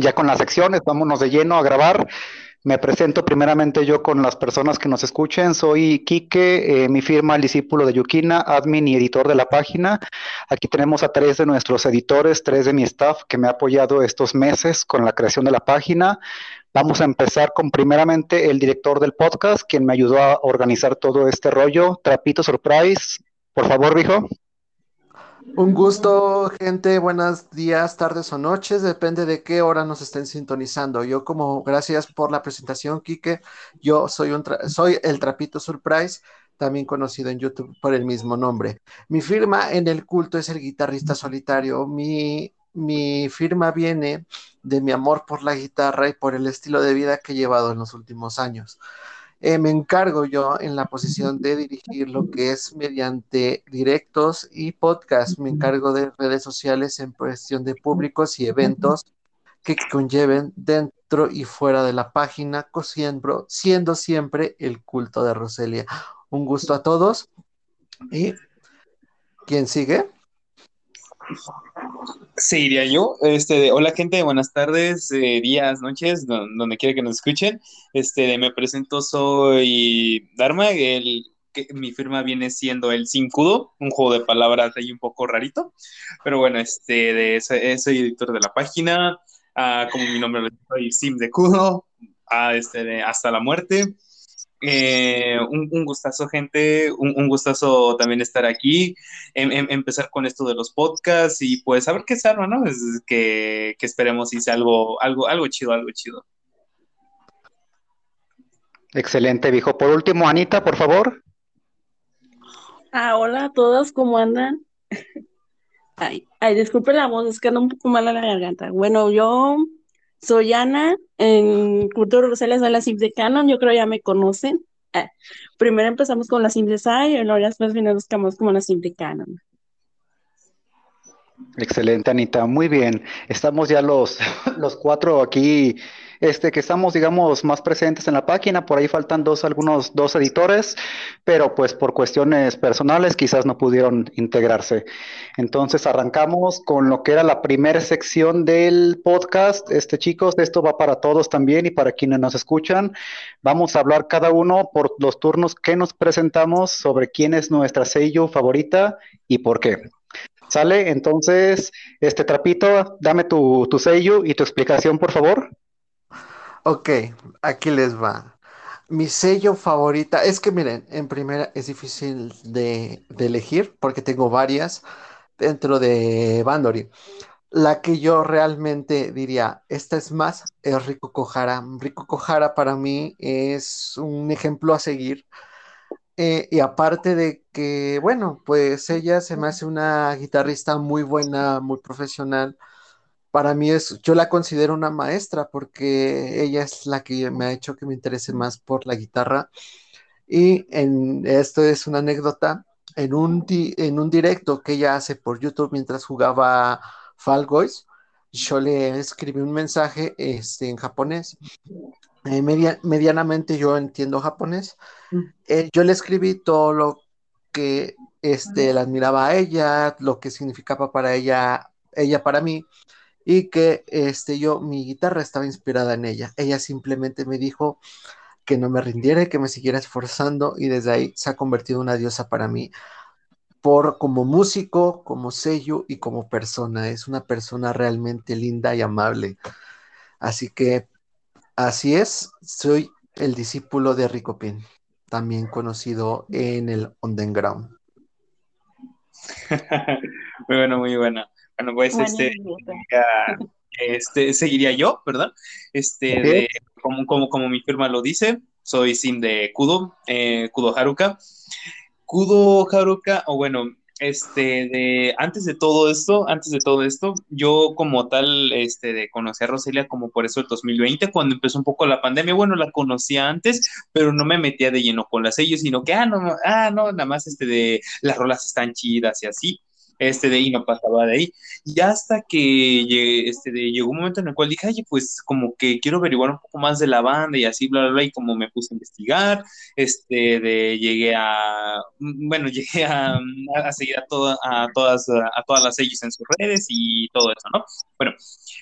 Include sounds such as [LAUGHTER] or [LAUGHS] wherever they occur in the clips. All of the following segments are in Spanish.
ya con las secciones, vámonos de lleno a grabar. Me presento primeramente yo con las personas que nos escuchen. Soy Quique, eh, mi firma El Discípulo de Yukina, admin y editor de la página. Aquí tenemos a tres de nuestros editores, tres de mi staff que me ha apoyado estos meses con la creación de la página. Vamos a empezar con primeramente el director del podcast, quien me ayudó a organizar todo este rollo. Trapito Surprise, por favor, viejo. Un gusto, gente. Buenos días, tardes o noches. Depende de qué hora nos estén sintonizando. Yo, como gracias por la presentación, Quique. Yo soy, un el Trapito Surprise, también conocido en YouTube por el mismo nombre. Mi firma en el culto es el guitarrista solitario. Mi firma viene de mi amor por la guitarra y por el estilo de vida que he llevado en los últimos años. Eh, me encargo yo en la posición de dirigir lo que es mediante directos y podcast. Me encargo de redes sociales en cuestión de públicos y eventos que conlleven dentro y fuera de la página, siendo, siendo siempre el culto de Roselia. Un gusto a todos. ¿Y quién sigue? Seguiría yo. Este, hola gente, buenas tardes, eh, días, noches, donde quiera que nos escuchen. Este, me presento, soy Dharma, el, que, mi firma viene siendo el Cincudo, un juego de palabras ahí un poco rarito, pero bueno, este, de, soy editor de la página, ah, como mi nombre soy Sim de Kudo, ah, este, hasta la muerte. Eh, un, gustazo, gente, un, gustazo también estar aquí, em, em, empezar con esto de los podcasts y pues a ver qué sale, ¿no? Es que, que, esperemos si sea algo, algo, algo chido, algo chido. Excelente, viejo. Por último, Anita, por favor. Ah, hola a todos, ¿cómo andan? [LAUGHS] Ay, ay, disculpe la voz, es que anda un poco mal a la garganta. Bueno, yo soy Ana, en Cultura Rosales soy la SIM de Canon, yo creo ya me conocen. Ah, primero empezamos con la SIM de SAI y luego después nos buscamos como la SIM de Canon. Excelente, Anita. Muy bien. Estamos ya los, [LAUGHS] los cuatro aquí este, que estamos, digamos, más presentes en la página. Por ahí faltan dos, algunos dos editores, pero pues por cuestiones personales quizás no pudieron integrarse. Entonces arrancamos con lo que era la primera sección del podcast. Este, chicos, esto va para todos también y para quienes nos escuchan. Vamos a hablar cada uno por los turnos que nos presentamos sobre quién es nuestra sello favorita y por qué. ¿Sale? Entonces, este trapito, dame tu, tu sello y tu explicación, por favor. Ok, aquí les va. Mi sello favorita, es que miren, en primera es difícil de, elegir porque tengo varias dentro de Bandori. La que yo realmente diría, esta es más, es Rico Cojara. Rico Cojara para mí es un ejemplo a seguir. Eh, y aparte de que, bueno, pues ella se me hace una guitarrista muy buena, muy profesional para mí es, yo la considero una maestra porque ella es la que me ha hecho que me interese más por la guitarra. Y en, esto es una anécdota, en un, en un directo que ella hace por YouTube mientras jugaba Fall Guys, yo le escribí un mensaje este, en japonés. Eh, medianamente yo entiendo japonés. Mm. Eh, yo le escribí todo lo que este, la admiraba a ella, lo que significaba para ella, ella para mí y que este, yo, mi guitarra estaba inspirada en ella. Ella simplemente me dijo que no me rindiera que me siguiera esforzando y desde ahí se ha convertido en una diosa para mí por como músico, como sello y como persona. Es una persona realmente linda y amable. Así que así es, soy el discípulo de Rico Pin, también conocido en el underground. [LAUGHS] muy bueno, muy bueno. Bueno, pues este, este, seguiría yo, ¿verdad? Este, como, como, como mi firma lo dice, soy Sim de Kudo, eh, Kudo Haruka. Kudo Haruka, o bueno, este, de, antes de todo esto, antes de todo esto, yo como tal, este, de conocer a Roselia como por eso el 2020, cuando empezó un poco la pandemia, bueno, la conocía antes, pero no me metía de lleno con las sellos, sino que, ah, no, ah, no, nada más, este, de, las rolas están chidas y así, este de ahí no pasaba de ahí. Y hasta que este, de, llegó un momento en el cual dije, oye, pues como que quiero averiguar un poco más de la banda y así, bla, bla, bla, y como me puse a investigar, este, de, llegué a, bueno, [LAUGHS] llegué a, a seguir a, a, todas, a todas las sellos en sus redes y todo eso, ¿no? Bueno,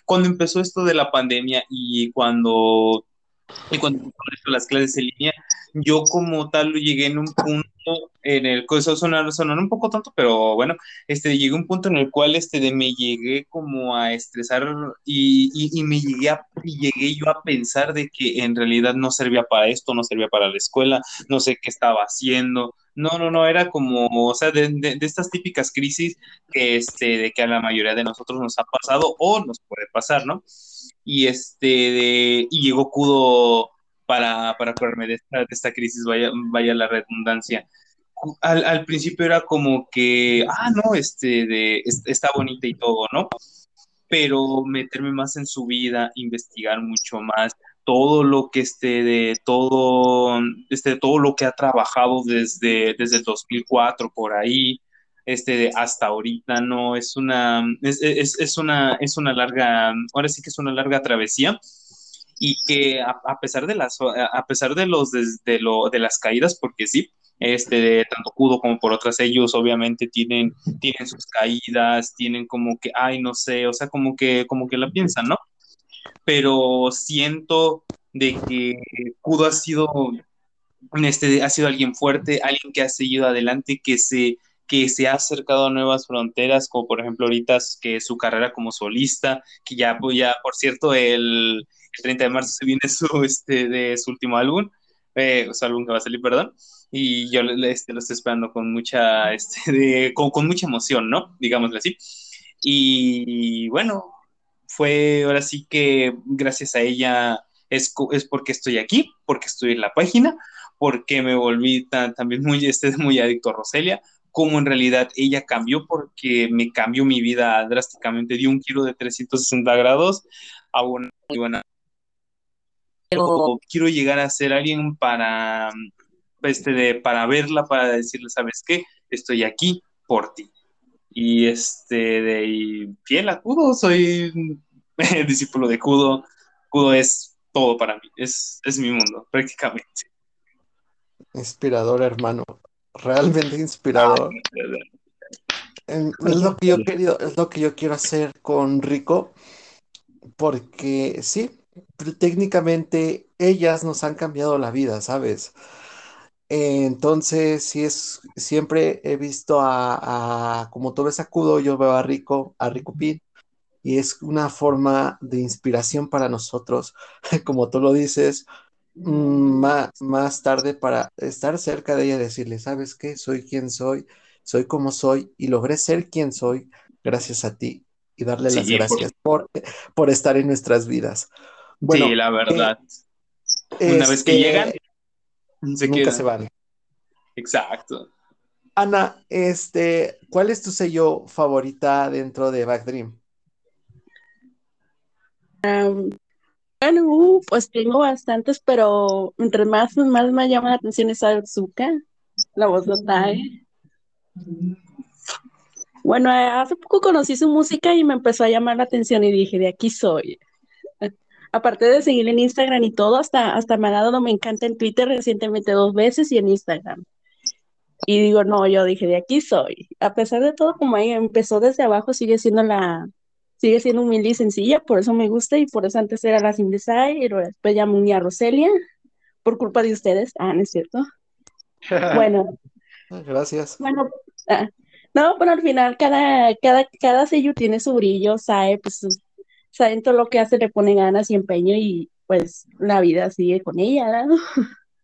cuando empezó esto de la pandemia y cuando y cuando las clases en línea, yo como tal llegué en un punto en el que eso sonar, un poco tonto, pero bueno, este, llegué a un punto en el cual este, de, me llegué como a estresar y, y, me llegué, a, y llegué yo a pensar de que en realidad no servía para esto, no servía para la escuela, no sé qué estaba haciendo. No, no, no, era como, o sea, de, de, estas típicas crisis que, este, de que a la mayoría de nosotros nos ha pasado o nos puede pasar, ¿no? y este de, y llegó Kudo para, para curarme de esta, de esta crisis, vaya, vaya la redundancia. Al, al, principio era como que, ah, no, este, de, está bonita y todo, ¿no? Pero meterme más en su vida, investigar mucho más, todo lo que esté de todo, este, todo lo que ha trabajado desde, desde el 2004 por ahí, este, hasta ahorita no, es una, es, es, es, una, es una larga, ahora sí que es una larga travesía y que a, pesar de las, a pesar de los, de, lo, de las caídas, porque sí, este, tanto Kudo como por otras ellos obviamente tienen, tienen sus caídas, tienen como que, ay, no sé, o sea, como que, como que la piensan, ¿no? Pero siento de que Kudo ha sido, este, ha sido alguien fuerte, alguien que ha seguido adelante, que se, que se ha acercado a nuevas fronteras, como por ejemplo ahorita que su carrera como solista, que ya, pues ya por cierto, el, 30 de marzo se viene su, este, de su último álbum, eh, su álbum que va a salir, perdón, y yo este, lo estoy esperando con mucha, este, con, con, mucha emoción, ¿no? Digámosle así. Y bueno, fue ahora sí que gracias a ella es, es porque estoy aquí, porque estoy en la página, porque me volví tan, también muy, este, [LAUGHS] muy adicto a Roselia, cómo en realidad ella cambió porque me cambió mi vida drásticamente, dio un giro de 360 grados a una buena... Quiero llegar a ser alguien para, este, de, para verla, para decirle, ¿sabes qué? Estoy aquí por ti. Y este, de fiel a Kudo, soy [LAUGHS] discípulo de Kudo. Kudo es todo para mí, es, es mi mundo, prácticamente. Inspirador, hermano realmente inspirador. Es lo que yo querido, es lo que yo quiero hacer con Rico, porque sí, técnicamente ellas nos han cambiado la vida, ¿sabes? Entonces, sí es, siempre he visto a, como tú ves a Kudo, yo veo a Rico, a Rico Pin, y es una forma de inspiración para nosotros, [LAUGHS] como tú lo dices, más, más tarde para estar cerca de ella y decirle, ¿sabes qué? Soy quien soy, soy como soy y logré ser quien soy gracias a ti y darle las gracias por... [LAUGHS] Por, estar en nuestras vidas. Bueno, sí, la verdad. Una vez que este, llegan, se nunca se van. Exacto. Ana, este, ¿cuál es tu sello favorita dentro de Backdream? Bueno, uh, pues tengo bastantes, pero entre más, más me llama la atención es Azuka, la voz de Tai. Bueno, eh, hace poco conocí su música y me empezó a llamar la atención y dije, de aquí soy. Aparte de seguir en Instagram y todo, hasta, hasta me ha dado me encanta en Twitter recientemente dos veces y en Instagram. Y digo, no, yo dije, de aquí soy. A pesar de todo, como ella empezó desde abajo, sigue siendo la, sigue siendo humilde y sencilla, por eso me gusta y por eso antes era la Sin y después ya me a Roselia, por culpa de ustedes. Ah, ¿no es cierto? [LAUGHS] bueno. Gracias. Bueno, ah, no, pero al final cada, cada, cada sello tiene su brillo, sabe, pues, saben todo lo que hace, le pone ganas y empeño y pues la vida sigue con ella, ¿no?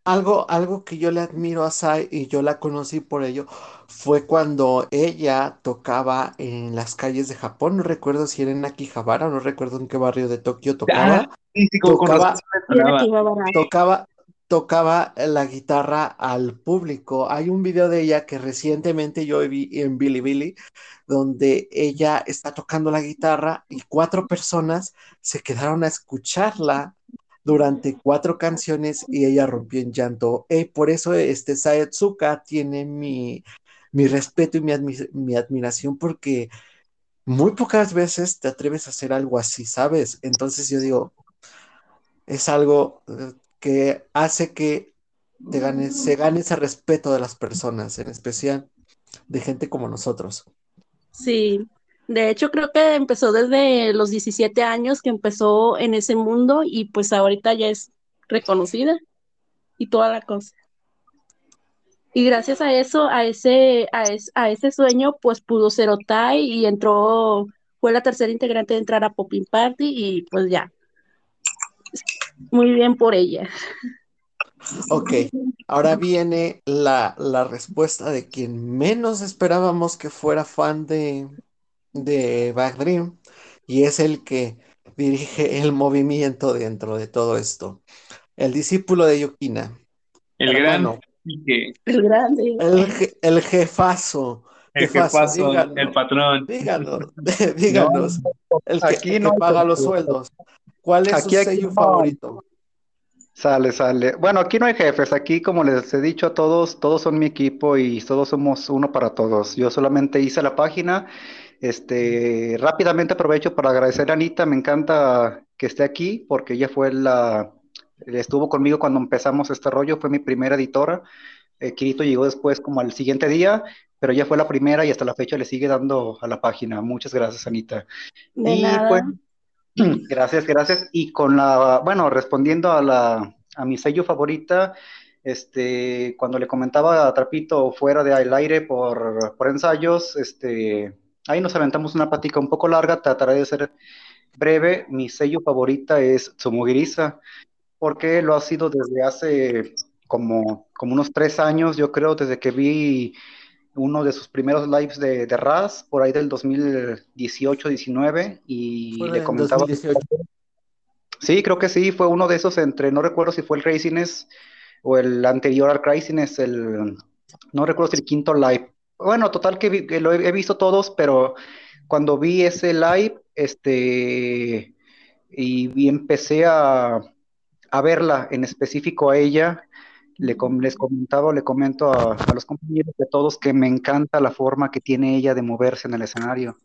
Algo, algo que yo le admiro a Sai y yo la conocí por ello fue cuando ella tocaba en las calles de Japón. No recuerdo si era en Akihabara, no recuerdo en qué barrio de Tokio tocaba. tocaba, tocaba, tocaba la guitarra al público. Hay un video de ella que recientemente yo vi en Billy donde ella está tocando la guitarra y cuatro personas se quedaron a escucharla durante cuatro canciones y ella rompió en llanto. Eh, por eso este Saetsuka tiene mi, mi respeto y mi, mi admiración porque muy pocas veces te atreves a hacer algo así, ¿sabes? Entonces yo digo, es algo eh, que hace que te gane, se gane ese respeto de las personas, en especial de gente como nosotros. Sí, de hecho creo que empezó desde los 17 años que empezó en ese mundo y pues ahorita ya es reconocida y toda la cosa. Y gracias a eso, a ese, a, ese sueño, pues pudo ser Otai y entró, fue la tercera integrante de entrar a Popping Party y pues ya. Muy bien por ella. Ok, ahora viene la, respuesta de quien menos esperábamos que fuera fan de, de Back Dream y es el que dirige el movimiento dentro de todo esto. El discípulo de Yukina. El gran el grande. El, jefazo. El jefazo, el patrón. [LAUGHS] Díganos, díganos. el que, aquí no paga los sueldos. ¿Cuál es aquí, su sello favorito? Sale, sale. Bueno, aquí no hay jefes. Aquí, como les he dicho a todos, todos son mi equipo y todos somos uno para todos. Yo solamente hice la página. Este, rápidamente aprovecho para agradecer a Anita. Me encanta que esté aquí porque ella fue la, estuvo conmigo cuando empezamos este rollo, fue mi primera editora. Eh, Kirito llegó después como al siguiente día, pero ella fue la primera y hasta la fecha le sigue dando a la página. Muchas gracias, Anita. y pues, [CLEARS THROAT] gracias, gracias. Y con la, bueno, respondiendo a la, a mi sello favorita, este, cuando le comentaba a Trapito fuera de aire por, por ensayos, este, ahí nos aventamos una plática un poco larga, trataré de ser breve. Mi sello favorita es Tsumugirisa porque lo ha sido desde hace como, como unos tres años, yo creo, desde que vi uno de sus primeros lives de, de Raz, por ahí del 2018-19, y le comentaba... Sí, creo que sí, fue uno de esos entre, no recuerdo si fue el Craziness o el anterior al Craziness, el, no recuerdo si el quinto live. Bueno, total que, lo he, he, visto todos, pero cuando vi ese live, este, y empecé a, a verla en específico a ella. Le, les comentaba le comento a, los compañeros de todos que me encanta la forma que tiene ella de moverse en el escenario.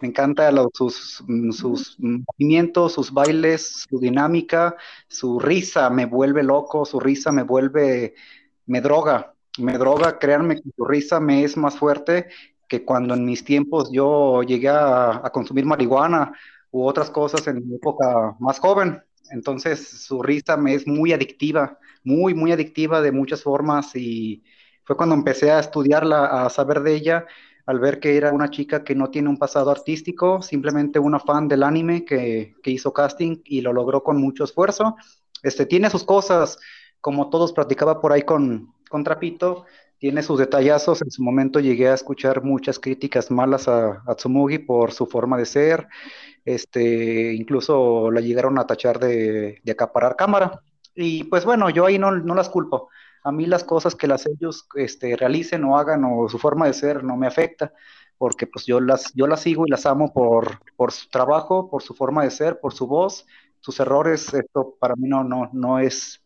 Me encanta sus, sus movimientos, sus bailes, su dinámica, su risa me vuelve loco, su risa me vuelve, me droga, me droga, créanme que su risa me es más fuerte que cuando en mis tiempos yo llegué a, a consumir marihuana u otras cosas en mi época más joven. Entonces su risa me es muy adictiva, muy, muy adictiva de muchas formas y fue cuando empecé a estudiarla, a saber de ella, al ver que era una chica que no tiene un pasado artístico, simplemente una fan del anime que, hizo casting y lo logró con mucho esfuerzo. Este, tiene sus cosas, como todos practicaba por ahí con, con Trapito, tiene sus detallazos. En su momento llegué a escuchar muchas críticas malas a, a Tsumugi por su forma de ser, este, incluso la llegaron a tachar de, acaparar cámara. Y pues bueno, yo ahí no, las culpo. A mí las cosas que las ellos este, realicen o hagan o su forma de ser no me afecta, porque pues yo las, yo las sigo y las amo por, por su trabajo, por su forma de ser, por su voz, sus errores, esto para mí no, no, no, es,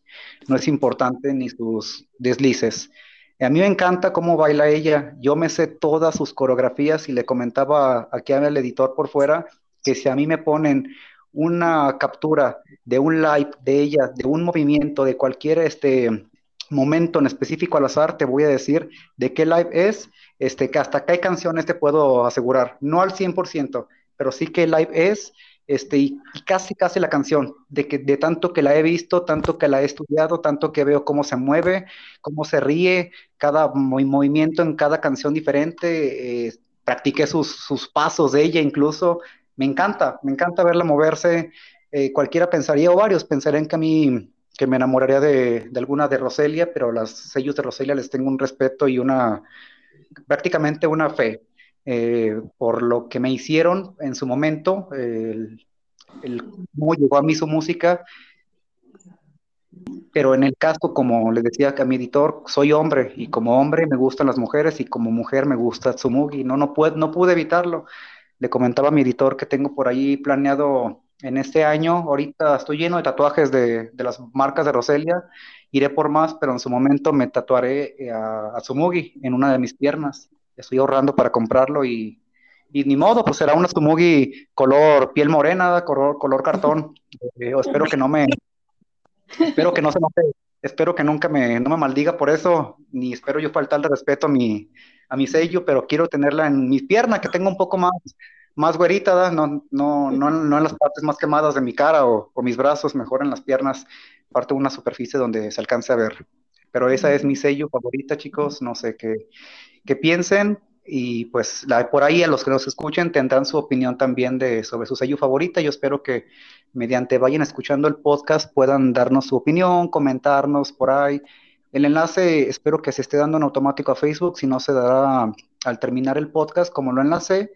no es importante ni sus deslices. A mí me encanta cómo baila ella. Yo me sé todas sus coreografías y le comentaba aquí al editor por fuera que si a mí me ponen una captura de un live de ella, de un movimiento, de cualquier este momento en específico al azar, te voy a decir de qué live es, este, que hasta qué canciones te puedo asegurar, no al 100%, pero sí qué live es, este, y, casi, casi la canción, de, que, de tanto que la he visto, tanto que la he estudiado, tanto que veo cómo se mueve, cómo se ríe, cada movimiento en cada canción diferente, eh, practiqué sus, sus pasos de ella incluso, me encanta, me encanta verla moverse. Eh, cualquiera pensaría, o varios pensarían que a mí que me enamoraría de, alguna de Roselia, pero las sellos de Roselia les tengo un respeto y una, prácticamente una fe eh, por lo que me hicieron en su momento, el, cómo llegó a mí su música. Pero en el caso, como le decía a mi editor, soy hombre y como hombre me gustan las mujeres y como mujer me gusta Tsumugi. No, no, pude, no pude evitarlo le comentaba a mi editor que tengo por ahí planeado en este año. Ahorita estoy lleno de tatuajes de, las marcas de Roselia. Iré por más, pero en su momento me tatuaré eh, a, a Tsumugi en una de mis piernas. estoy ahorrando para comprarlo y, y ni modo, pues será una Tsumugi color piel morena, color, color cartón. Eh, espero que no me, espero que no se note, espero que nunca me, no me maldiga por eso, ni espero yo faltarle respeto a mi, a mi sello, pero quiero tenerla en mi pierna, que tenga un poco más, más güerita, no, no, no, no en las partes más quemadas de mi cara o, o mis brazos, mejor en las piernas, parte de una superficie donde se alcance a ver. Pero esa es mi sello favorita, chicos, no sé qué, qué piensen, y pues la, por ahí a los que nos escuchen tendrán su opinión también de, sobre su sello favorita. Yo espero que mediante vayan escuchando el podcast puedan darnos su opinión, comentarnos por ahí. El enlace espero que se esté dando en automático a Facebook, si no se dará al terminar el podcast como lo enlace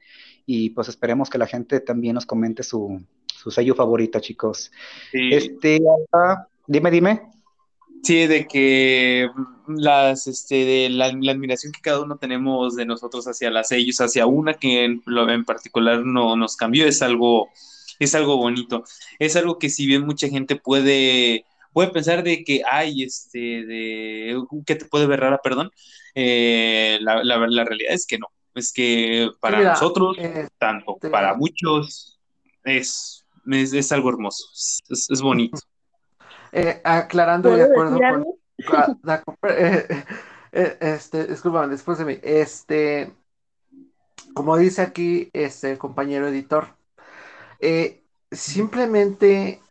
y pues esperemos que la gente también nos comente su, su sello favorita, chicos. Sí. Este, ah, dime, dime. Sí, de que las, este, de la, la, admiración que cada uno tenemos de nosotros hacia las sellos, hacia una que en, en particular no nos cambió, es algo, es algo bonito. Es algo que si bien mucha gente puede, puede pensar de que hay, este, de, que te puede ver rara, perdón, eh, la, la, la, realidad es que no. Es que para Mira, nosotros, eh, tanto te... para muchos, es, es, es algo hermoso, es, es bonito. [LAUGHS] Eh, aclarando de acuerdo [LAUGHS] con, la, eh, este, discúlpame, después de mí, este, como dice aquí este el compañero editor, eh, simplemente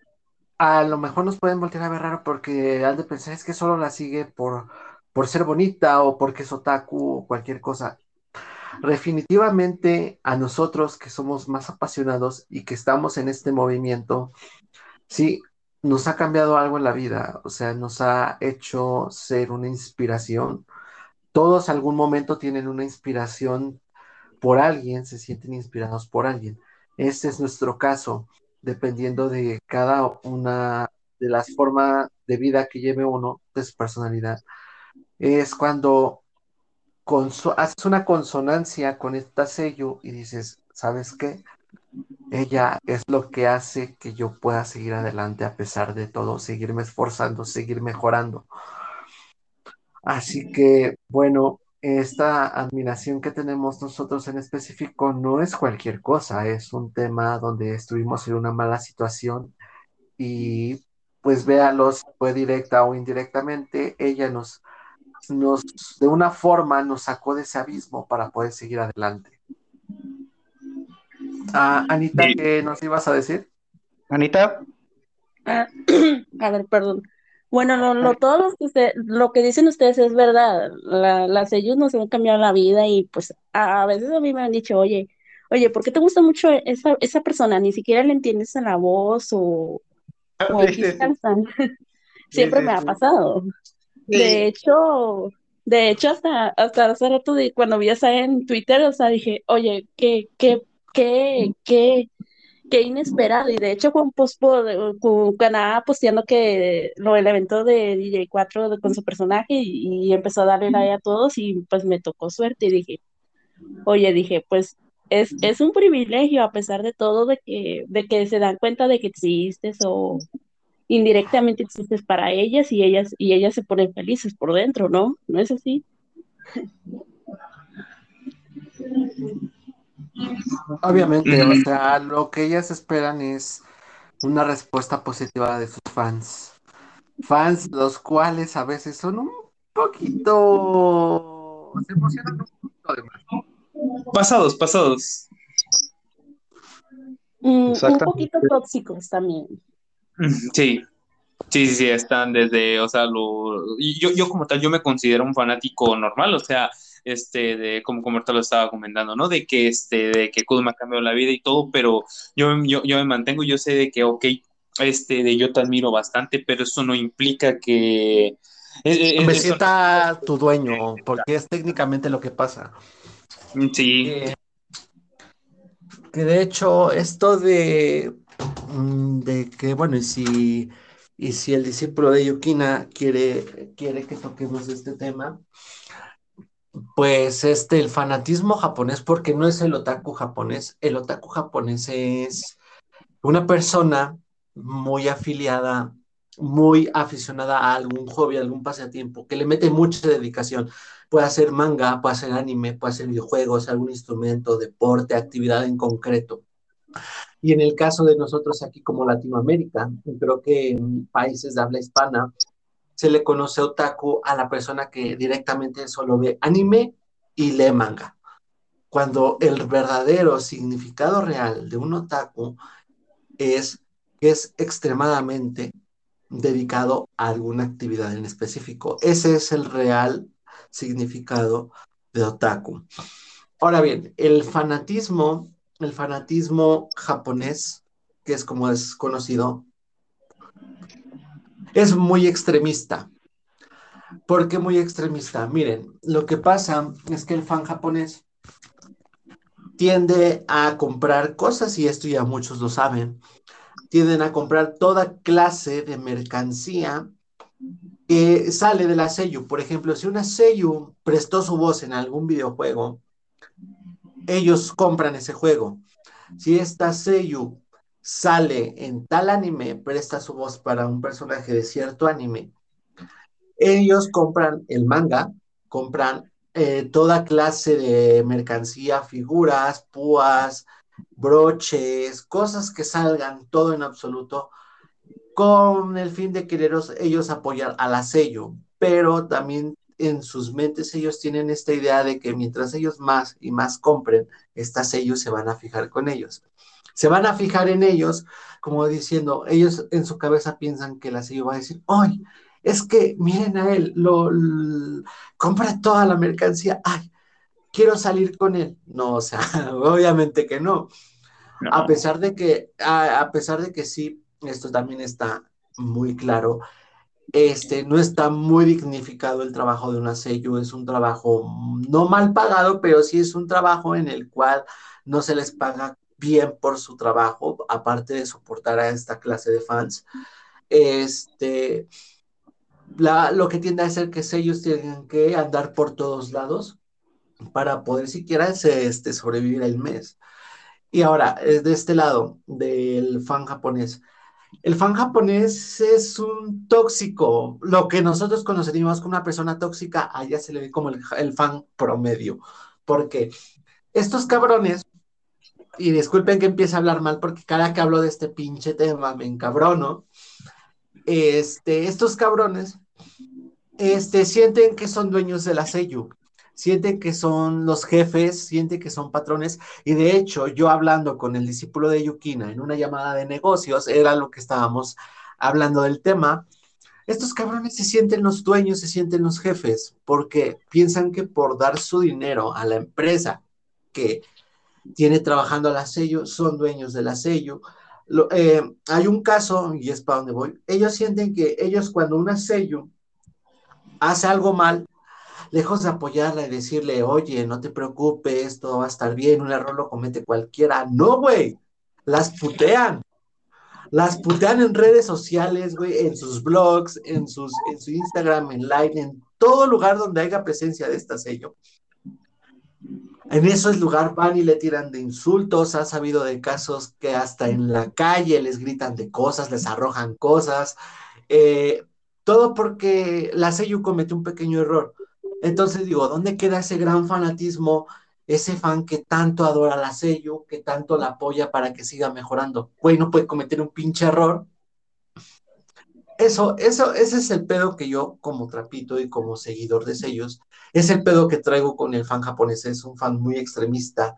a lo mejor nos pueden voltear a ver raro porque han de pensar es que solo la sigue por, por ser bonita o porque es otaku o cualquier cosa. Definitivamente a nosotros que somos más apasionados y que estamos en este movimiento, sí, nos ha cambiado algo en la vida, o sea, nos ha hecho ser una inspiración. Todos algún momento tienen una inspiración por alguien, se sienten inspirados por alguien. Este es nuestro caso, dependiendo de cada una de las formas de vida que lleve uno, de su personalidad. Es cuando haces una consonancia con esta sello y dices, ¿sabes qué? Ella es lo que hace que yo pueda seguir adelante a pesar de todo, seguirme esforzando, seguir mejorando. Así que, bueno, esta admiración que tenemos nosotros en específico no es cualquier cosa, es un tema donde estuvimos en una mala situación y pues véalos, fue directa o indirectamente, ella nos, nos, de una forma nos sacó de ese abismo para poder seguir adelante. Ah, Anita. ¿qué nos ibas a decir? Anita. Ah, [CLEARS THROAT] a ver, perdón. Bueno, lo, lo, todo lo que, usted, lo que dicen ustedes es verdad. La, las ellos nos han cambiado la vida y pues a, a, veces a mí me han dicho, oye, oye, ¿por qué te gusta mucho esa, esa persona? Ni siquiera le entiendes a la voz o, o. [LAUGHS] Siempre me ha pasado. De hecho, de hecho, hasta, hasta hace rato de cuando vi esa en Twitter, o sea, dije, oye, ¿qué, qué qué, qué, qué inesperado. Y de hecho, con, pues, con Canadá posteando que lo el evento de DJ4 con su personaje y, y, empezó a darle like a todos y pues me tocó suerte y dije, oye, dije, pues es, es un privilegio a pesar de todo de que, de que se dan cuenta de que existes o indirectamente existes para ellas y ellas y ellas se ponen felices por dentro, ¿no? ¿No es así? Obviamente, o sea, lo que ellas esperan es una respuesta positiva de sus fans. Fans los cuales a veces son un poquito... se emocionan un poquito además. Pasados, pasados. Mm, un poquito tóxicos también. Sí, Sí, sí, sí, están desde, o sea, lo, yo, yo como tal, yo me considero un fanático normal, o sea, este, de como, como ahorita lo estaba comentando, ¿no? De que, este, de que Kuzma ha cambiado la vida y todo, pero yo, yo, yo me mantengo, yo sé de que, ok, este, de yo te admiro bastante, pero eso no implica que... Es, me sienta tu dueño, porque es técnicamente lo que pasa. Sí. Eh, que de hecho, esto de, mm, de que, bueno, y si, y si el discípulo de Yukina quiere, quiere que toquemos este tema, pues este, el fanatismo japonés, porque no es el otaku japonés, el otaku japonés es una persona muy afiliada, muy aficionada a algún hobby, a algún pasatiempo, que le mete mucha dedicación, puede ser manga, puede ser anime, puede ser videojuegos, algún instrumento, deporte, actividad en concreto. Y en el caso de nosotros aquí como Latinoamérica, creo que en países de habla hispana se le conoce otaku a la persona que directamente solo ve anime y lee manga. Cuando el verdadero significado real de un otaku es que es extremadamente dedicado a alguna actividad en específico. Ese es el real significado de otaku. Ahora bien, el fanatismo, el fanatismo japonés, que es como es conocido, es muy extremista. ¿Por qué muy extremista? Miren, lo que pasa es que el fan japonés tiende a comprar cosas, y esto ya muchos lo saben, tienden a comprar toda clase de mercancía que sale de la sello. Por ejemplo, si una sello prestó su voz en algún videojuego, ellos compran ese juego. Si esta sello sale en tal anime, presta su voz para un personaje de cierto anime, ellos compran el manga, compran eh, toda clase de mercancía, figuras, púas, broches, cosas que salgan, todo en absoluto, con el fin de querer ellos apoyar a la sello, pero también en sus mentes ellos tienen esta idea de que mientras ellos más y más compren, estas sellos se van a fijar con ellos. Se van a fijar en ellos, como diciendo, ellos en su cabeza piensan que la sello va a decir, ¡ay! Es que miren a él, lo, compra toda la mercancía, ¡ay! quiero salir con él. No, o sea, [LAUGHS] obviamente que no. A pesar de que, a, pesar de que sí, esto también está muy claro, este, no está muy dignificado el trabajo de una sello, es un trabajo no mal pagado, pero sí es un trabajo en el cual no se les paga bien por su trabajo, aparte de soportar a esta clase de fans. Este, lo que tiende a hacer que sellos tienen que andar por todos lados para poder siquiera este, sobrevivir el mes. Y ahora, de este lado, del fan japonés. El fan japonés es un tóxico. Lo que nosotros conoceríamos como una persona tóxica, allá se le ve como el, fan promedio. Porque estos cabrones, y disculpen que empiece a hablar mal, porque cada que hablo de este pinche tema me encabrono. Este, estos cabrones este, sienten que son dueños de la sello siente que son los jefes, siente que son patrones. Y de hecho, yo hablando con el discípulo de Yukina en una llamada de negocios, era lo que estábamos hablando del tema. Estos cabrones se sienten los dueños, se sienten los jefes, porque piensan que por dar su dinero a la empresa que tiene trabajando a la sello, son dueños de la sello. Eh, hay un caso, y es para donde voy, ellos sienten que ellos cuando una sello hace algo mal, lejos de apoyarla y decirle, oye, no te preocupes, todo va a estar bien, un error lo comete cualquiera. No, güey, las putean. Las putean en redes sociales, güey, en sus blogs, en, sus, en su Instagram, en Line, en todo lugar donde haya presencia de esta sello. En ese lugar van y le tiran de insultos. Ha sabido de casos que hasta en la calle les gritan de cosas, les arrojan cosas. Eh, todo porque la sello comete un pequeño error. Entonces digo, ¿dónde queda ese gran fanatismo, ese fan que tanto adora la sello, que tanto la apoya para que siga mejorando? Güey, no puede cometer un pinche error. Eso, eso, ese es el pedo que yo como trapito y como seguidor de sellos, es el pedo que traigo con el fan japonés, es un fan muy extremista.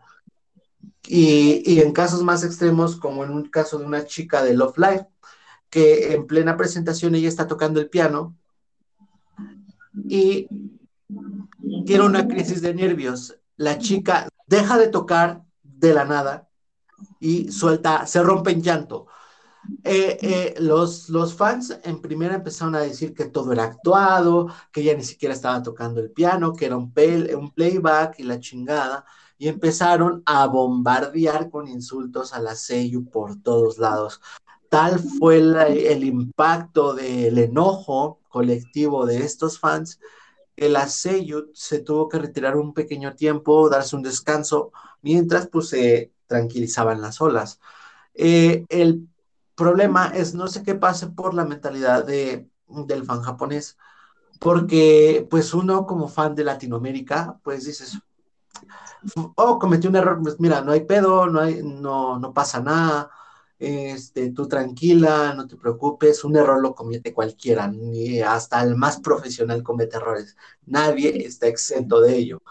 Y, en casos más extremos, como en un caso de una chica de Love Life, que en plena presentación ella está tocando el piano y tiene una crisis de nervios. La chica deja de tocar de la nada y suelta, se rompe en llanto. Eh, eh, los, los fans en primera empezaron a decir que todo era actuado, que ella ni siquiera estaba tocando el piano, que era un, un playback y la chingada, y empezaron a bombardear con insultos a la Seiyu por todos lados. Tal fue el impacto del enojo colectivo de estos fans el Aseyut se tuvo que retirar un pequeño tiempo, darse un descanso, mientras pues se tranquilizaban las olas. Eh, el problema es, no sé qué pase por la mentalidad de, del fan japonés, porque pues uno como fan de Latinoamérica, pues dices, oh, cometí un error, pues mira, no hay pedo, no, hay, no, no pasa nada, este, tú tranquila, no te preocupes, un error lo comete cualquiera, ni hasta el más profesional comete errores, nadie está exento de ello.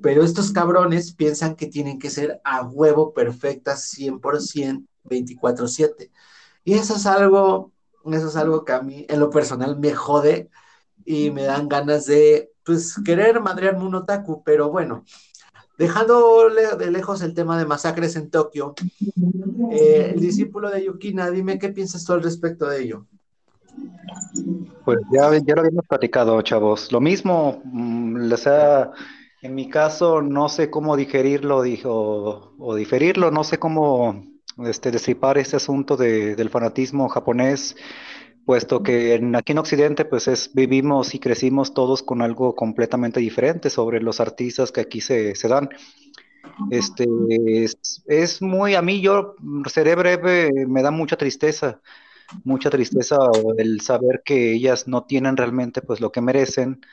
Pero estos cabrones piensan que tienen que ser a huevo perfectas 100%, 24/7. Y eso es algo, eso es algo que a mí en lo personal me jode y me dan ganas de, pues, querer madrearme un otaku, pero bueno, dejando de lejos el tema de masacres en Tokio, eh, el discípulo de Yukina, dime qué piensas tú al respecto de ello. Pues ya, ya lo habíamos platicado, chavos. Lo mismo, mm, o sea, en mi caso no sé cómo digerirlo dijo, o diferirlo, no sé cómo este, destripar este asunto de, del fanatismo japonés puesto que en, aquí en Occidente pues es, vivimos y crecimos todos con algo completamente diferente sobre los artistas que aquí se, se dan. Este, es, es, muy, a mí yo, seré breve, me da mucha tristeza, mucha tristeza el saber que ellas no tienen realmente pues lo que merecen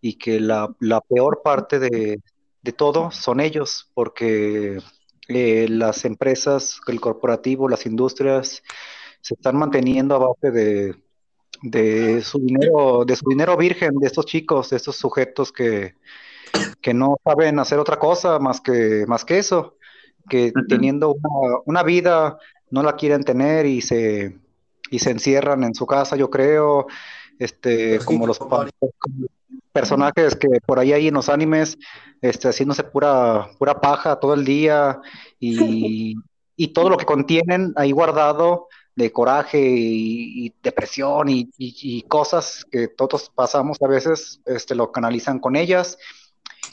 y que la, la peor parte de, de, todo son ellos, porque eh, las empresas, el corporativo, las industrias, se están manteniendo a base de, de su dinero, de su dinero virgen, de estos chicos, de estos sujetos que, que no saben hacer otra cosa más que, más que eso, que teniendo una, vida no la quieren tener y se, y se encierran en su casa, yo creo, este, como los personajes que por ahí hay en los animes, este, haciéndose pura, pura paja todo el día y, y todo lo que contienen ahí guardado de coraje y, depresión y, cosas que todos pasamos a veces, este, lo canalizan con ellas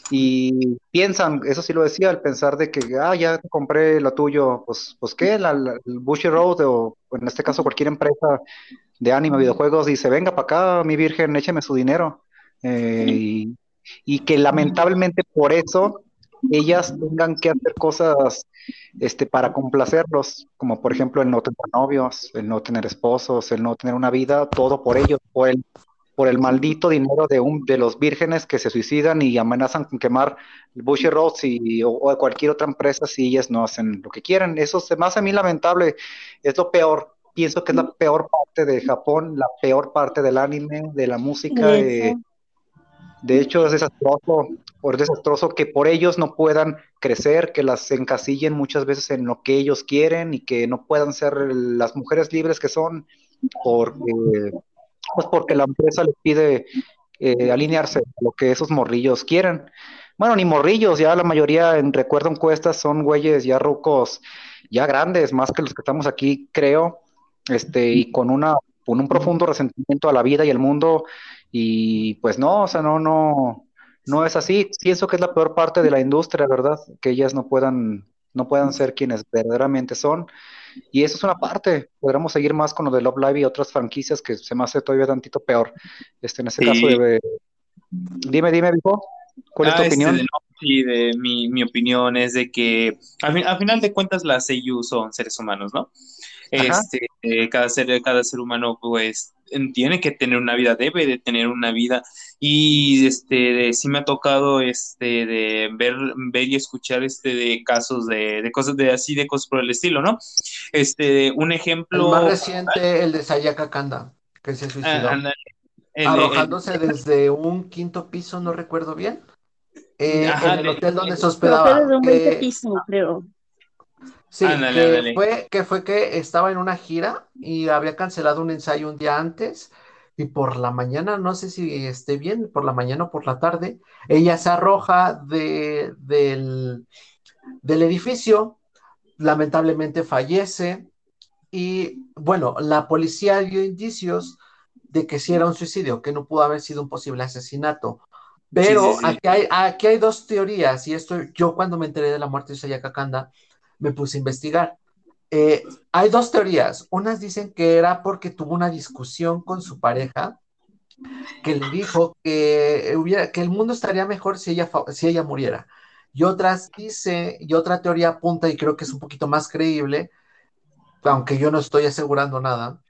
y piensan, eso sí lo decía, al pensar de que, ah, ya compré lo tuyo, pues, pues qué, la, el Bushy Road o en este caso cualquier empresa de anime, videojuegos, dice, venga para acá, mi virgen, écheme su dinero. Eh, y, y que lamentablemente por eso ellas tengan que hacer cosas este, para complacerlos, como por ejemplo el no tener novios, el no tener esposos, el no tener una vida, todo por ellos, por el, por el maldito dinero de, un, de los vírgenes que se suicidan y amenazan con quemar Bushy Roads y, o, cualquier otra empresa si ellas no hacen lo que quieren. Eso se me hace a mí lamentable, es lo peor. Pienso que es la peor parte de Japón, la peor parte del anime, de la música. de hecho, es desastroso por desastroso que por ellos no puedan crecer, que las encasillen muchas veces en lo que ellos quieren y que no puedan ser las mujeres libres que son, porque, pues porque la empresa les pide eh, alinearse a lo que esos morrillos quieren. Bueno, ni morrillos, ya la mayoría, en recuerdo encuestas, son güeyes ya rucos, ya grandes, más que los que estamos aquí, creo, este, y con una con un profundo resentimiento a la vida y al mundo, y pues no, o sea, no, no, no es así. Pienso que es la peor parte de la industria, ¿verdad? Que ellas no puedan, no puedan ser quienes verdaderamente son. Y eso es una parte. Podríamos seguir más con lo de Love Live y otras franquicias que se me hace todavía tantito peor. Este, en ese caso de... Dime, dime, Vivo. ¿Cuál es tu ah, este, opinión? sí, de mi, mi, opinión es de que al, final de cuentas las EU son seres humanos, ¿no? Este, eh, cada, ser, cada ser humano pues tiene que tener una vida, debe de tener una vida y este sí me ha tocado este de ver, ver y escuchar este de casos de, de, cosas de así de cosas por el estilo, ¿no? Este un ejemplo el más reciente el de Sayaka Kanda que se suicidó arrojándose desde un quinto piso, no recuerdo bien. Eh, en el hotel donde se hospedaba. Desde un piso, creo. Sí, que, Fue, que fue que estaba en una gira y había cancelado un ensayo un día antes y por la mañana, no sé si esté bien, por la mañana o por la tarde, ella se arroja de, del, del edificio, lamentablemente fallece y bueno, la policía dio indicios de que sí era un suicidio, que no pudo haber sido un posible asesinato. Pero Aquí, hay, aquí hay dos teorías, y esto yo cuando me enteré de la muerte de Sayaka Kanda, me puse a investigar. Eh, hay dos teorías. Unas dicen que era porque tuvo una discusión con su pareja que le dijo que, hubiera, que el mundo estaría mejor si ella, muriera. Y otras dice, y otra teoría apunta, y creo que es un poquito más creíble, aunque yo no estoy asegurando nada,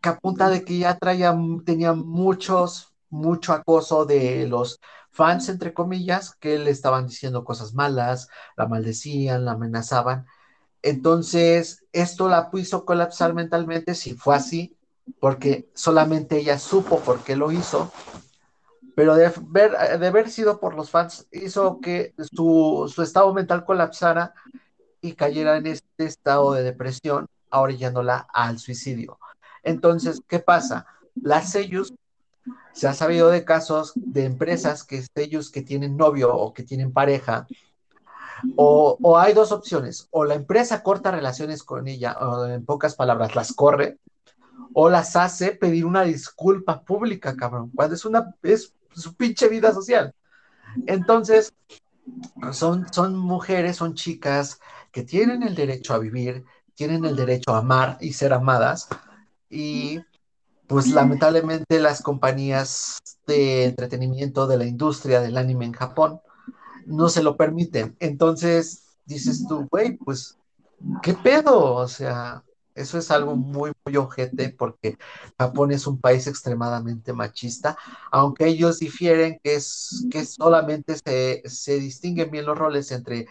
que apunta de que ella traía, tenía muchos, mucho acoso de los fans, entre comillas, que le estaban diciendo cosas malas, la maldecían, la amenazaban. Entonces, esto la hizo colapsar mentalmente, si fue así, porque solamente ella supo por qué lo hizo, pero de, ver, de haber sido por los fans, hizo que su, su estado mental colapsara y cayera en este estado de depresión, orillándola al suicidio. Entonces, ¿qué pasa? Las sellos se ha sabido de casos de empresas que ellos que tienen novio o que tienen pareja, o, o, hay dos opciones, o la empresa corta relaciones con ella, o en pocas palabras, las corre, o las hace pedir una disculpa pública, cabrón, cuando es una, es su pinche vida social. Entonces, son, son mujeres, son chicas que tienen el derecho a vivir, tienen el derecho a amar y ser amadas, y pues lamentablemente las compañías de entretenimiento de la industria del anime en Japón no se lo permiten. Entonces dices tú, güey, pues, ¿qué pedo? O sea, eso es algo muy, muy ojete porque Japón es un país extremadamente machista, aunque ellos difieren que es que solamente se, se distinguen bien los roles entre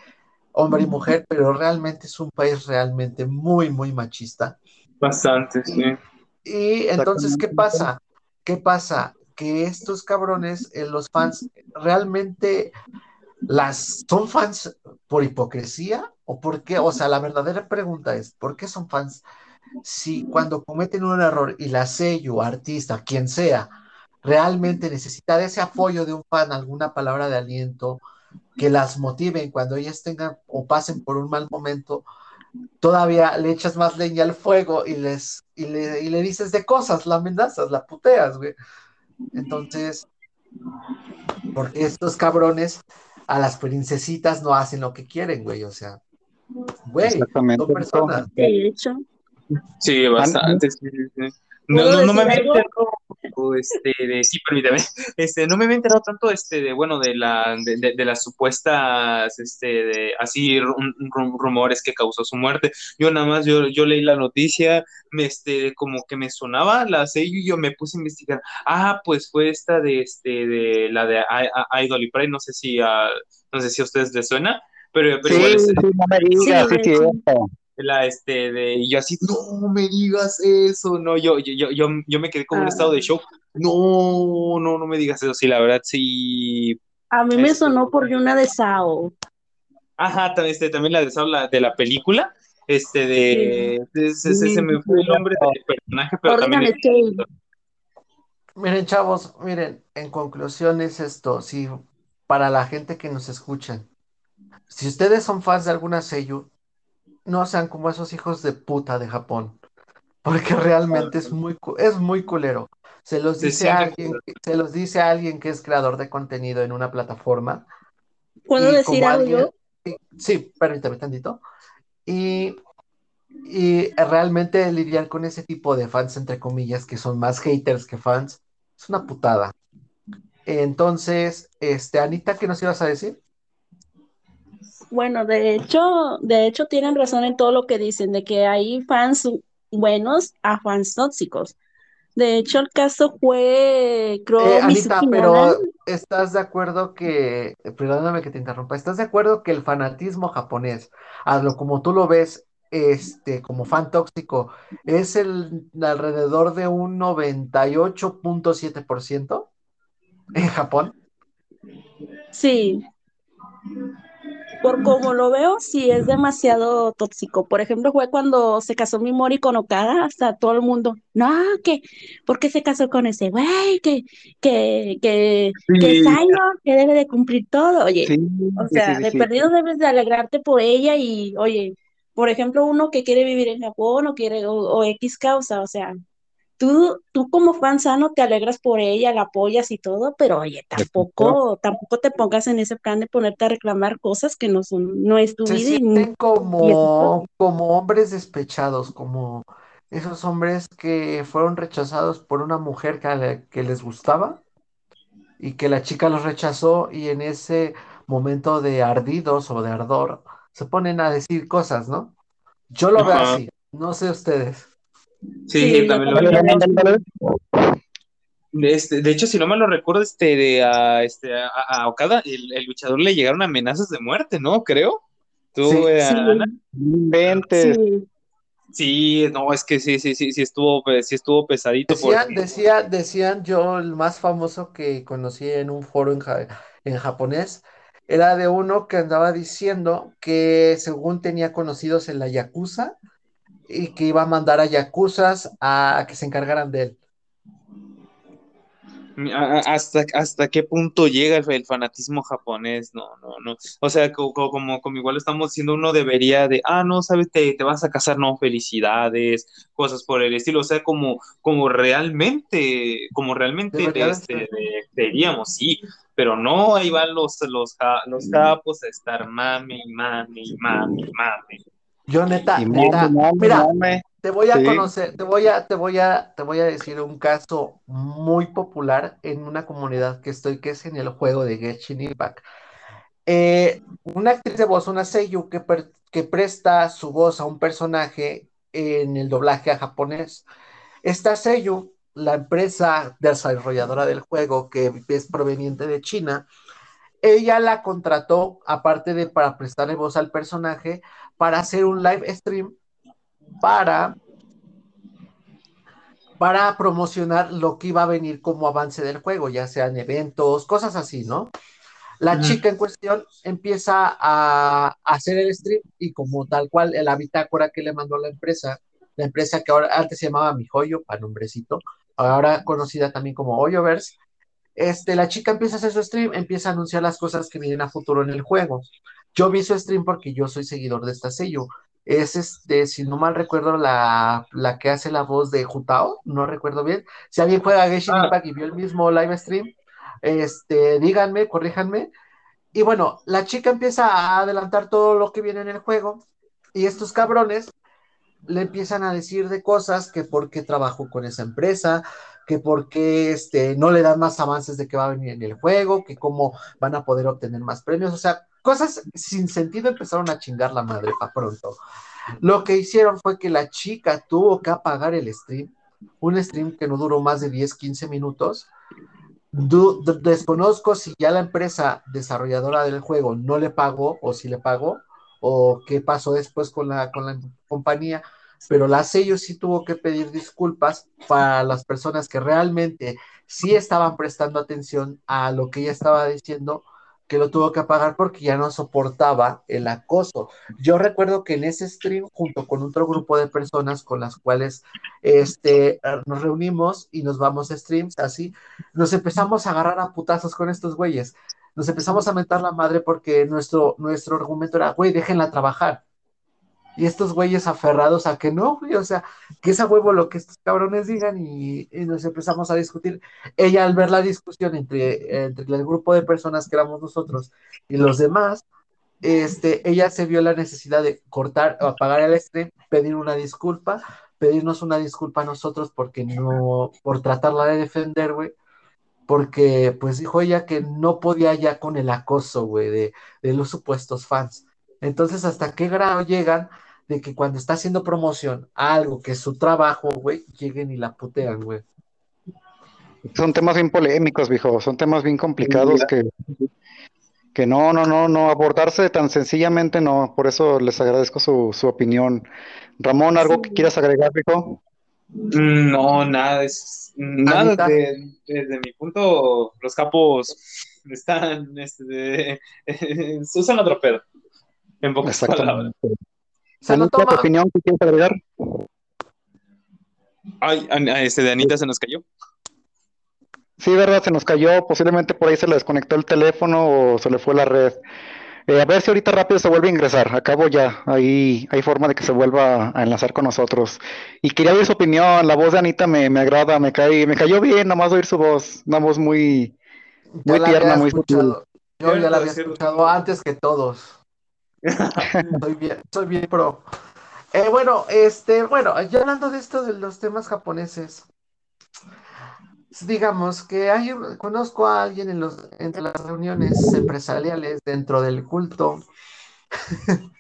hombre y mujer, pero realmente es un país realmente muy, muy machista. Bastante, sí. Y entonces, ¿qué pasa? ¿Qué pasa? Que estos cabrones, eh, los fans, realmente las son fans por hipocresía o por qué? O sea, la verdadera pregunta es, ¿por qué son fans? Si cuando cometen un error y la sello, artista, quien sea, realmente necesita de ese apoyo de un fan, alguna palabra de aliento que las motiven cuando ellas tengan o pasen por un mal momento, todavía le echas más leña al fuego y les y le, y le dices de cosas, la amenazas, la puteas, güey. Entonces, porque estos cabrones a las princesitas no hacen lo que quieren, güey, o sea, güey, son personas. De hecho. Sí, bastante. Sí, sí. No, no, no, me había enterado, este, de, sí, permítame, [LAUGHS] este, no me había enterado tanto, este, de, bueno, de la, de, de, de las supuestas, este, de, así, rumores que causó su muerte. Yo nada más, yo, yo leí la noticia, me, este, como que me sonaba la sello y yo me puse a investigar. Ah, pues fue esta de, este, de, la de Idol y Pride, no sé si, a, no sé si a ustedes les suena, pero, pero sí, igual, este, sí, no me digas, sí, sí, sí. La este de y yo así no me digas eso no yo yo yo yo me quedé como en un estado de shock. No no no me digas eso sí la verdad sí. A mí me Este- sonó por una de Sao. ajá también este también la de esa la de la película este de, de- se, se- se me fue el nombre del personaje pero también Escape. Miren, chavos, miren, en conclusión es esto, si para la gente que nos escuchan, si ustedes son fans de alguna sello, no sean como esos hijos de puta de Japón, porque realmente es muy, es muy culero. Se los dice a alguien, que- se los dice a alguien que es creador de contenido en una plataforma. ¿Puedo decir algo alguien- sí, permítame tantito. Y, y realmente lidiar con ese tipo de fans, entre comillas, que son más haters que fans, es una putada. Entonces, este, Anita, ¿qué nos ibas a decir? Bueno, de hecho, de hecho tienen razón en todo lo que dicen, de que hay fans buenos a fans tóxicos. De hecho, el caso fue, creo, Eh, Anita, pero. ¿estás de acuerdo que, perdóname que te interrumpa, ¿estás de acuerdo que el fanatismo japonés, a lo como tú lo ves, este, como fan tóxico, es el alrededor de un 98.7% en Japón? Sí, por como lo veo, sí es demasiado tóxico. Por ejemplo, fue cuando se casó Mimori con Okada, hasta todo el mundo, no, que, ¿por qué se casó con ese güey? Que, que, que, que Sí. es Sailor, que debe de cumplir todo. Oye, Sí, o sea, sí, de perdido debes de alegrarte por ella y, oye, por ejemplo, uno que quiere vivir en Japón o quiere, o, o X causa, o sea, tú, tú como fan sano te alegras por ella, la apoyas y todo, pero oye, tampoco, tampoco te pongas en ese plan de ponerte a reclamar cosas que no son, no es tu Se vida y sienten y como, como hombres despechados, como esos hombres que fueron rechazados por una mujer que, le- que les gustaba y que la chica los rechazó y en ese momento de ardidos o de ardor se ponen a decir cosas, ¿no? Yo lo veo así, no sé ustedes. Sí, Sí, yo también lo así. Este, de hecho, si no me lo recuerdo, este, de, a, este, a, Okada, el, luchador le llegaron amenazas de muerte, ¿no? Creo. ¿Tú, sí, sí. Sí, no, es que sí, sí, sí, sí estuvo, sí estuvo pesadito. Decían, decía, decían yo, el más famoso que conocí en un foro en, en japonés, era de uno que andaba diciendo que según tenía conocidos en la Yakuza y que iba a mandar a Yakuzas a que se encargaran de él. ¿Hasta, hasta qué punto llega el, fanatismo japonés? No, no, no. O sea, como, como, igual estamos diciendo, uno debería de, ah, no, sabes, te, te, vas a casar, no, felicidades, cosas por el estilo. O sea, como, como realmente, como realmente este, deberíamos, sí. Pero no, ahí van los, los, los capos a estar mami, mami, mami, mami. Yo neta, neta, mira, te voy a conocer, te voy a, te voy a, te voy a decir un caso muy popular en una comunidad que estoy, que es en el juego de Genshin Impact. Eh, una actriz de voz, una seiyuu que, que presta su voz a un personaje en el doblaje a japonés. Esta seiyuu, la empresa desarrolladora del juego, que es proveniente de China, ella la contrató, aparte de para prestarle voz al personaje, para hacer un live stream para, para promocionar lo que iba a venir como avance del juego, ya sean eventos, cosas así, ¿no? La chica en cuestión empieza a, hacer el stream y como tal cual la bitácora que le mandó la empresa, la empresa que ahora antes se llamaba Mi Joyo, para nombrecito, ahora conocida también como Hoyoverse, este, la chica empieza a hacer su stream, empieza a anunciar las cosas que vienen a futuro en el juego. Yo vi su stream porque yo soy seguidor de esta sello es este, si no mal recuerdo, la, la que hace la voz de Jutao, no recuerdo bien. Si alguien juega Genshin ah. Impact y vio el mismo live stream, este, díganme, corríjanme. Y bueno, la chica empieza a adelantar todo lo que viene en el juego, y estos cabrones le empiezan a decir de cosas que por qué trabajó con esa empresa, que por qué este, no le dan más avances de que va a venir en el juego, que cómo van a poder obtener más premios, o sea, cosas sin sentido empezaron a chingar la madre para pronto. Lo que hicieron fue que la chica tuvo que apagar el stream, un stream que no duró más de 10, 15 minutos. desconozco si ya la empresa desarrolladora del juego no le pagó o si le pagó o qué pasó después con la, con la compañía, pero la sello sí tuvo que pedir disculpas para las personas que realmente sí estaban prestando atención a lo que ella estaba diciendo que lo tuvo que apagar porque ya no soportaba el acoso. Yo recuerdo que en ese stream, junto con otro grupo de personas con las cuales este, nos reunimos y nos vamos a streams, así, nos empezamos a agarrar a putazos con estos güeyes. Nos empezamos a mentar la madre porque nuestro, nuestro argumento era, güey, déjenla trabajar y estos güeyes aferrados a que no, o sea, que es a huevo lo que estos cabrones digan y, nos empezamos a discutir. Ella al ver la discusión entre, entre el grupo de personas que éramos nosotros y los demás, este, ella se vio la necesidad de cortar apagar el stream, pedir una disculpa, pedirnos una disculpa a nosotros porque no, por tratarla de defender, güey, porque pues dijo ella que no podía ya con el acoso, güey, de, de los supuestos fans. Entonces, ¿hasta qué grado llegan de que cuando está haciendo promoción a algo que es su trabajo, güey, lleguen y la putean, güey? Son temas bien polémicos, viejo, son temas bien complicados que, que no, no, no, no, abordarse tan sencillamente no, por eso les agradezco su, su opinión. Ramón, ¿algo que quieras agregar, viejo? Mm, no, nada, es nada desde mi punto, los capos están, este, [LAUGHS] usan otro pedo. En pocas palabras. ¿Se lo toma? opinión que quieres agregar? Ay, este de Anita se nos cayó. Sí, verdad, se nos cayó. Posiblemente por ahí se le desconectó el teléfono o se le fue la red. Eh, a ver si ahorita rápido se vuelve a ingresar. Acabo ya. Ahí hay forma de que se vuelva a enlazar con nosotros. Y quería oír su opinión. La voz de Anita me, me agrada, me cae, me cayó bien, nomás oír su voz. Una voz muy, muy tierna, muy Yo ya la había escuchado antes que todos. [LAUGHS] soy bien, soy bien pro. Eh, bueno, este, bueno, ya hablando de esto de los temas japoneses, digamos que conozco a alguien en los, entre las reuniones empresariales dentro del culto. [LAUGHS]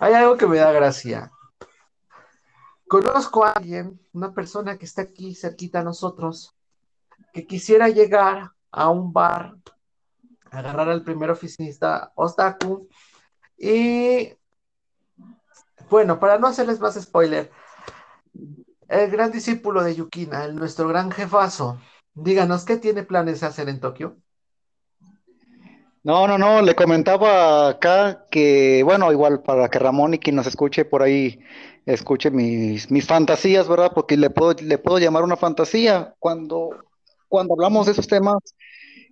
hay algo que me da gracia. Conozco a alguien, una persona que está aquí cerquita a nosotros, que quisiera llegar a un bar, agarrar al primer oficinista Ostaku y bueno, para no hacerles más spoiler, el gran discípulo de Yukina, el, nuestro gran jefazo, díganos, ¿qué tiene planes de hacer en Tokio? No, no, no, le comentaba acá que, bueno, igual para que Ramón y quien nos escuche por ahí escuche mis, mis fantasías, ¿verdad? Porque le puedo, le puedo llamar una fantasía. Cuando, cuando hablamos de esos temas,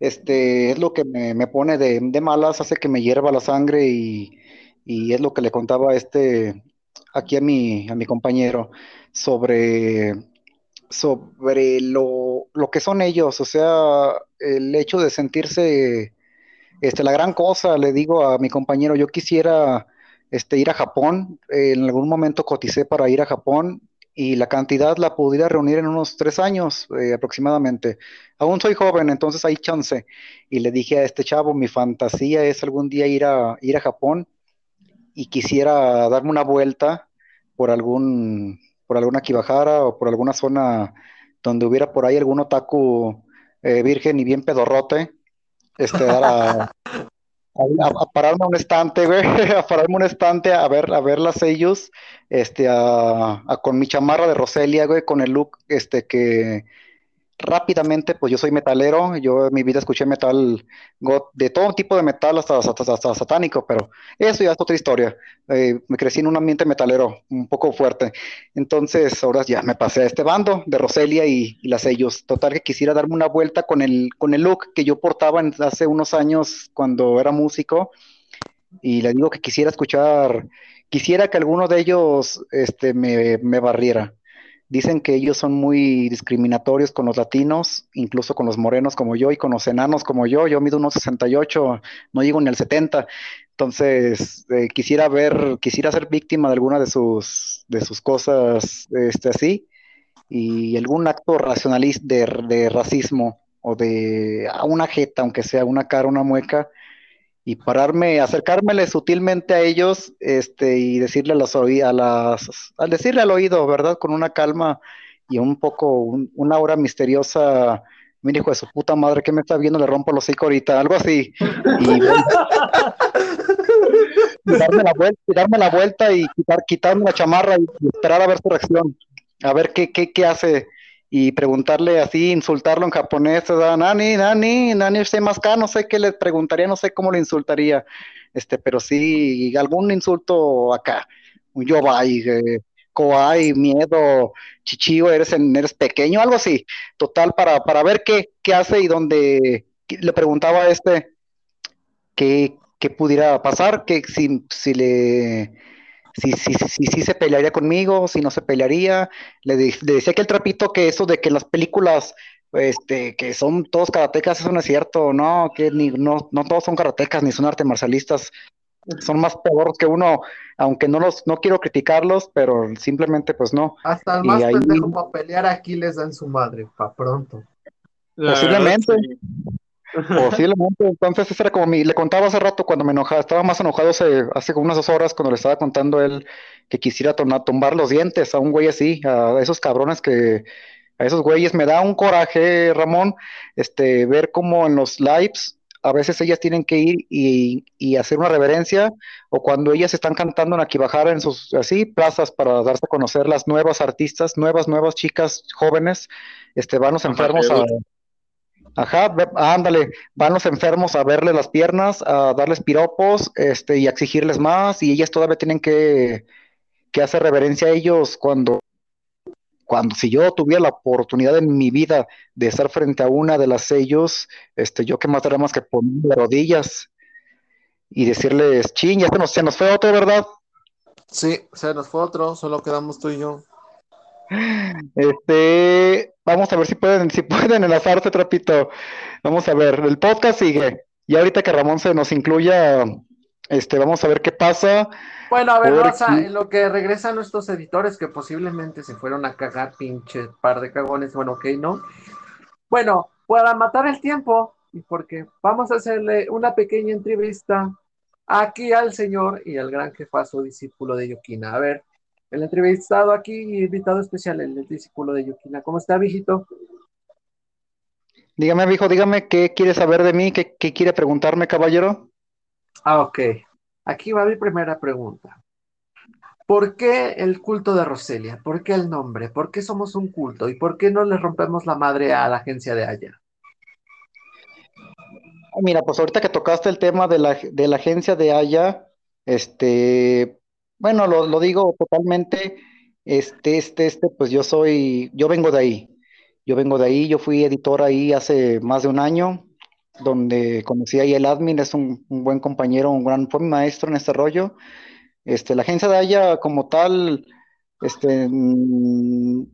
este, es lo que me, me pone de, de malas, hace que me hierva la sangre y, y es lo que le contaba este, aquí a mi, a mi compañero sobre, sobre lo, lo que son ellos, o sea, el hecho de sentirse este, la gran cosa, le digo a mi compañero, yo quisiera este, ir a Japón, en algún momento coticé para ir a Japón y la cantidad la pudiera reunir en unos tres años eh, aproximadamente. Aún soy joven, entonces hay chance. Y le dije a este chavo, mi fantasía es algún día ir a, ir a Japón y quisiera darme una vuelta por algún, por alguna Kibahara o por alguna zona donde hubiera por ahí algún otaku eh, virgen y bien pedorrote, este, a, pararme un estante, güey, [LAUGHS] a pararme un estante a ver, a ver las sellos, este, con mi chamarra de Roselia, güey, con el look, este, que, rápidamente, pues yo soy metalero, yo en mi vida escuché metal de todo tipo de metal hasta, hasta, satánico, pero eso ya es otra historia. Eh, me crecí en un ambiente metalero un poco fuerte. Entonces, ahora ya me pasé a este bando de Roselia y, las sellos. Total que quisiera darme una vuelta con el, con el look que yo portaba hace unos años cuando era músico. Y le digo que quisiera escuchar, quisiera que alguno de ellos este, me, me barriera Dicen que ellos son muy discriminatorios con los latinos, incluso con los morenos como yo y con los enanos como yo. Yo mido unos 68, no llego ni al 70. Entonces, eh, quisiera ver, quisiera ser víctima de alguna de sus, de sus cosas este, así y algún acto racionalista de, de racismo o de una jeta, aunque sea una cara, una mueca, y pararme, acercármele sutilmente a ellos, este, y decirle a las, a las, al decirle al oído, ¿verdad? Con una calma y un poco, una hora misteriosa, mi hijo de su puta madre, que me está viendo? Le rompo los hocico ahorita, algo así. Y, [LAUGHS] darme, la vuelta, y darme la vuelta y quitar, quitarme la chamarra y, esperar a ver su reacción, a ver qué, qué, qué hace y preguntarle así, insultarlo en japonés, Nani, Nani, Nani, sé más acá, no sé qué le preguntaría, no sé cómo le insultaría, este, pero sí, algún insulto acá, yo vai, eh, koai, miedo, chichigo, eres, eres pequeño, algo así, total, para, para ver qué, qué hace y dónde, le preguntaba a este qué, qué pudiera pasar, que si, si le si, si, si, si, se pelearía conmigo, si no se pelearía. Le, decía que el trapito que eso de que las películas, este, que son todos karatecas, eso no es cierto, no, que ni, no, no todos son karatecas ni son arte marcialistas. Son más peores que uno, aunque no los, no quiero criticarlos, pero simplemente pues no. Hasta el más pendejo para pelear aquí les dan su madre, para pronto. Posiblemente. Posiblemente, entonces ese era como mi, le contaba hace rato cuando me enojaba, estaba más enojado hace, hace unas dos horas cuando le estaba contando él que quisiera tumbar los dientes a un güey así, a esos cabrones que, a esos güeyes, me da un coraje, Ramón, este, ver cómo en los lives a veces ellas tienen que ir y, y, hacer una reverencia, o cuando ellas están cantando en Aquibajara en sus así plazas para darse a conocer las nuevas artistas, nuevas, nuevas chicas jóvenes, este, van los enfermos a, Ajá, ándale, van los enfermos a verle las piernas, a darles piropos, este, y a exigirles más, y ellas todavía tienen que, que hacer reverencia a ellos cuando, cuando si yo tuviera la oportunidad en mi vida de estar frente a una de las sellos, este, yo qué más daría más que poner de rodillas y decirles, ching, ya se nos, se nos fue otro, ¿verdad? Sí, se nos fue otro, solo quedamos tú y yo. Este, vamos a ver si pueden, si pueden enlazarse, Trapito. Vamos a ver, el podcast sigue. Y ahorita que Ramón se nos incluya, este, vamos a ver qué pasa. Bueno, a ver, Rosa, en lo que regresan nuestros editores que posiblemente se fueron a cagar, pinche par de cagones, bueno, ok, ¿no? Bueno, para matar el tiempo, y porque vamos a hacerle una pequeña entrevista aquí al señor y al gran jefazo discípulo de Yokina. A ver, el entrevistado aquí, invitado especial, el, discípulo de Yukina. ¿Cómo está, viejito? Dígame, hijo, dígame qué quiere saber de mí, qué, qué quiere preguntarme, caballero. Ah, ok. Aquí va mi primera pregunta. ¿Por qué el culto de Roselia? ¿Por qué el nombre? ¿Por qué somos un culto? ¿Y por qué no le rompemos la madre a la agencia de Haya? Mira, pues ahorita que tocaste el tema de la, de la agencia de Haya, este, bueno, lo, lo digo totalmente, este, este, este, pues yo soy, yo vengo de ahí, yo vengo de ahí, yo fui editor ahí hace más de un año, donde conocí ahí el admin, es un, buen compañero, un gran, maestro en este rollo. Este, la agencia de Haya como tal, este, mm,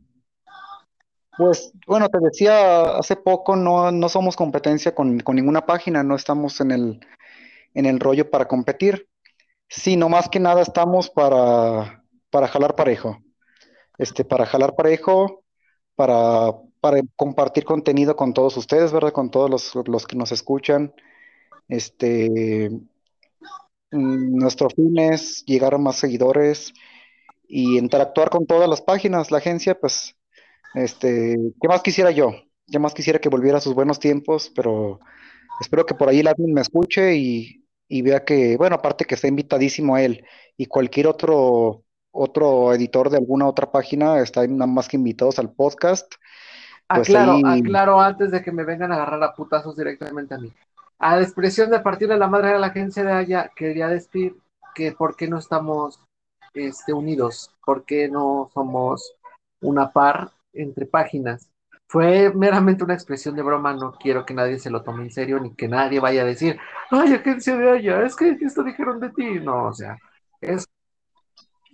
pues bueno, te decía hace poco, no, no somos competencia con, con ninguna página, no estamos en el, en el rollo para competir, sino más que nada estamos para, para jalar parejo, este, para jalar parejo, para, para compartir contenido con todos ustedes, ¿verdad? Con todos los, los que nos escuchan. Este, mm, nuestro fin es llegar a más seguidores y interactuar con todas las páginas. La agencia, pues, este, ¿qué más quisiera yo? ¿Qué más quisiera que volviera a sus buenos tiempos? Pero espero que por ahí el admin me escuche y, y vea que, bueno, aparte que está invitadísimo a él y cualquier otro, otro editor de alguna otra página está nada más que invitados al podcast. Pues Aclaro, ahí, aclaro antes de que me vengan a agarrar a putazos directamente a mí. A la expresión de partir de la madre de la agencia de Haya, quería decir que por qué no estamos este, unidos, por qué no somos una par entre páginas. Fue meramente una expresión de broma, no quiero que nadie se lo tome en serio, ni que nadie vaya a decir, ay, agencia de Haya, es que esto dijeron de ti. No, o sea, es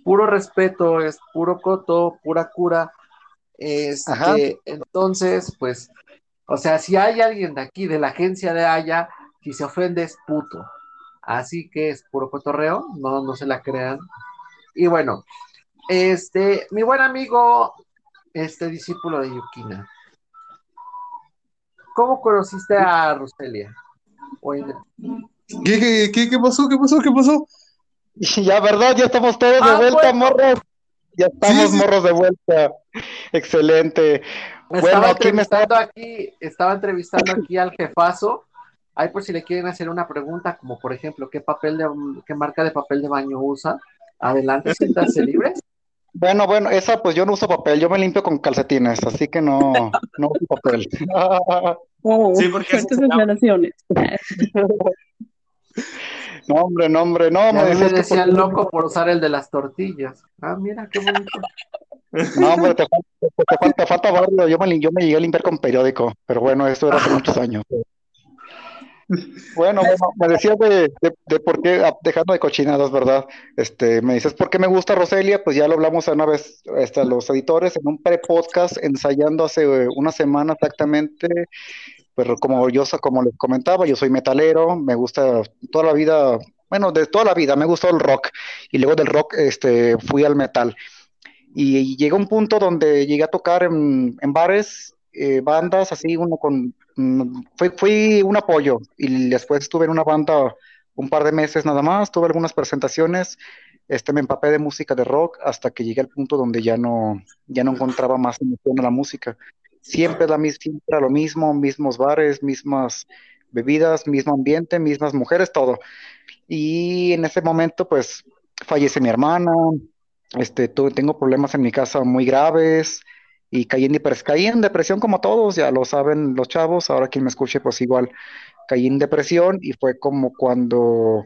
puro respeto, es puro coto, pura cura. ajá, Este, entonces, pues, o sea, si hay alguien de aquí, de la agencia de Haya, si se ofende es puto. Así que es puro cotorreo, no, no se la crean. Y bueno, este, mi buen amigo, este discípulo de Yukina, ¿cómo conociste a Roselia? ¿Qué, qué, qué, qué pasó? ¿Qué pasó? ¿Qué pasó? [LAUGHS] ya, ¿verdad? Ya estamos todos de Ah, vuelta, bueno. morros. Ya estamos, sí. morros, de vuelta. Excelente. Me Bueno, estaba aquí me está. entrevistando aquí, estaba entrevistando aquí al jefazo. Ahí por si le quieren hacer una pregunta, como por ejemplo, ¿qué papel de, qué marca de papel de baño usa? Adelante, siéntanse libres. Bueno, bueno, esa pues yo no uso papel, yo me limpio con calcetines, así que no, [LAUGHS] no uso papel. [LAUGHS] Oh, Sí, porque fuertes eso declaraciones. [LAUGHS] No, hombre, no, hombre, no, me me por decían qué- loco por usar el de las tortillas. Ah, mira, qué bonito. No, hombre, te falta, te, te falta, falta barrio. Yo me, yo me llegué a limpiar con periódico, pero bueno, esto era hace muchos años. Bueno, me decías de, de, por qué, ah, dejando de cochinadas, ¿verdad? Este, me dices, ¿por qué me gusta Roselia? Pues ya lo hablamos una vez, este, los editores, en un pre-podcast, ensayando hace eh, una semana exactamente, pero como yo, como les comentaba, yo soy metalero, me gusta toda la vida, bueno, de toda la vida, me gustó el rock, y luego del rock, este, fui al metal. Y llegó un punto donde llegué a tocar en, en bares, eh, bandas, así, uno con... mm, Fui, un apoyo y después estuve en una banda un par de meses nada más, tuve algunas presentaciones, este, me empapé de música de rock hasta que llegué al punto donde ya no, ya no encontraba más emoción en la música. Siempre, la, siempre lo mismo, mismos bares, mismas bebidas, mismo ambiente, mismas mujeres, todo. Y en ese momento, pues, fallece mi hermana, este, tu- tengo problemas en mi casa muy graves y caí en, depres- caí en depresión como todos, ya lo saben los chavos, ahora quien me escuche, pues igual caí en depresión y fue como cuando,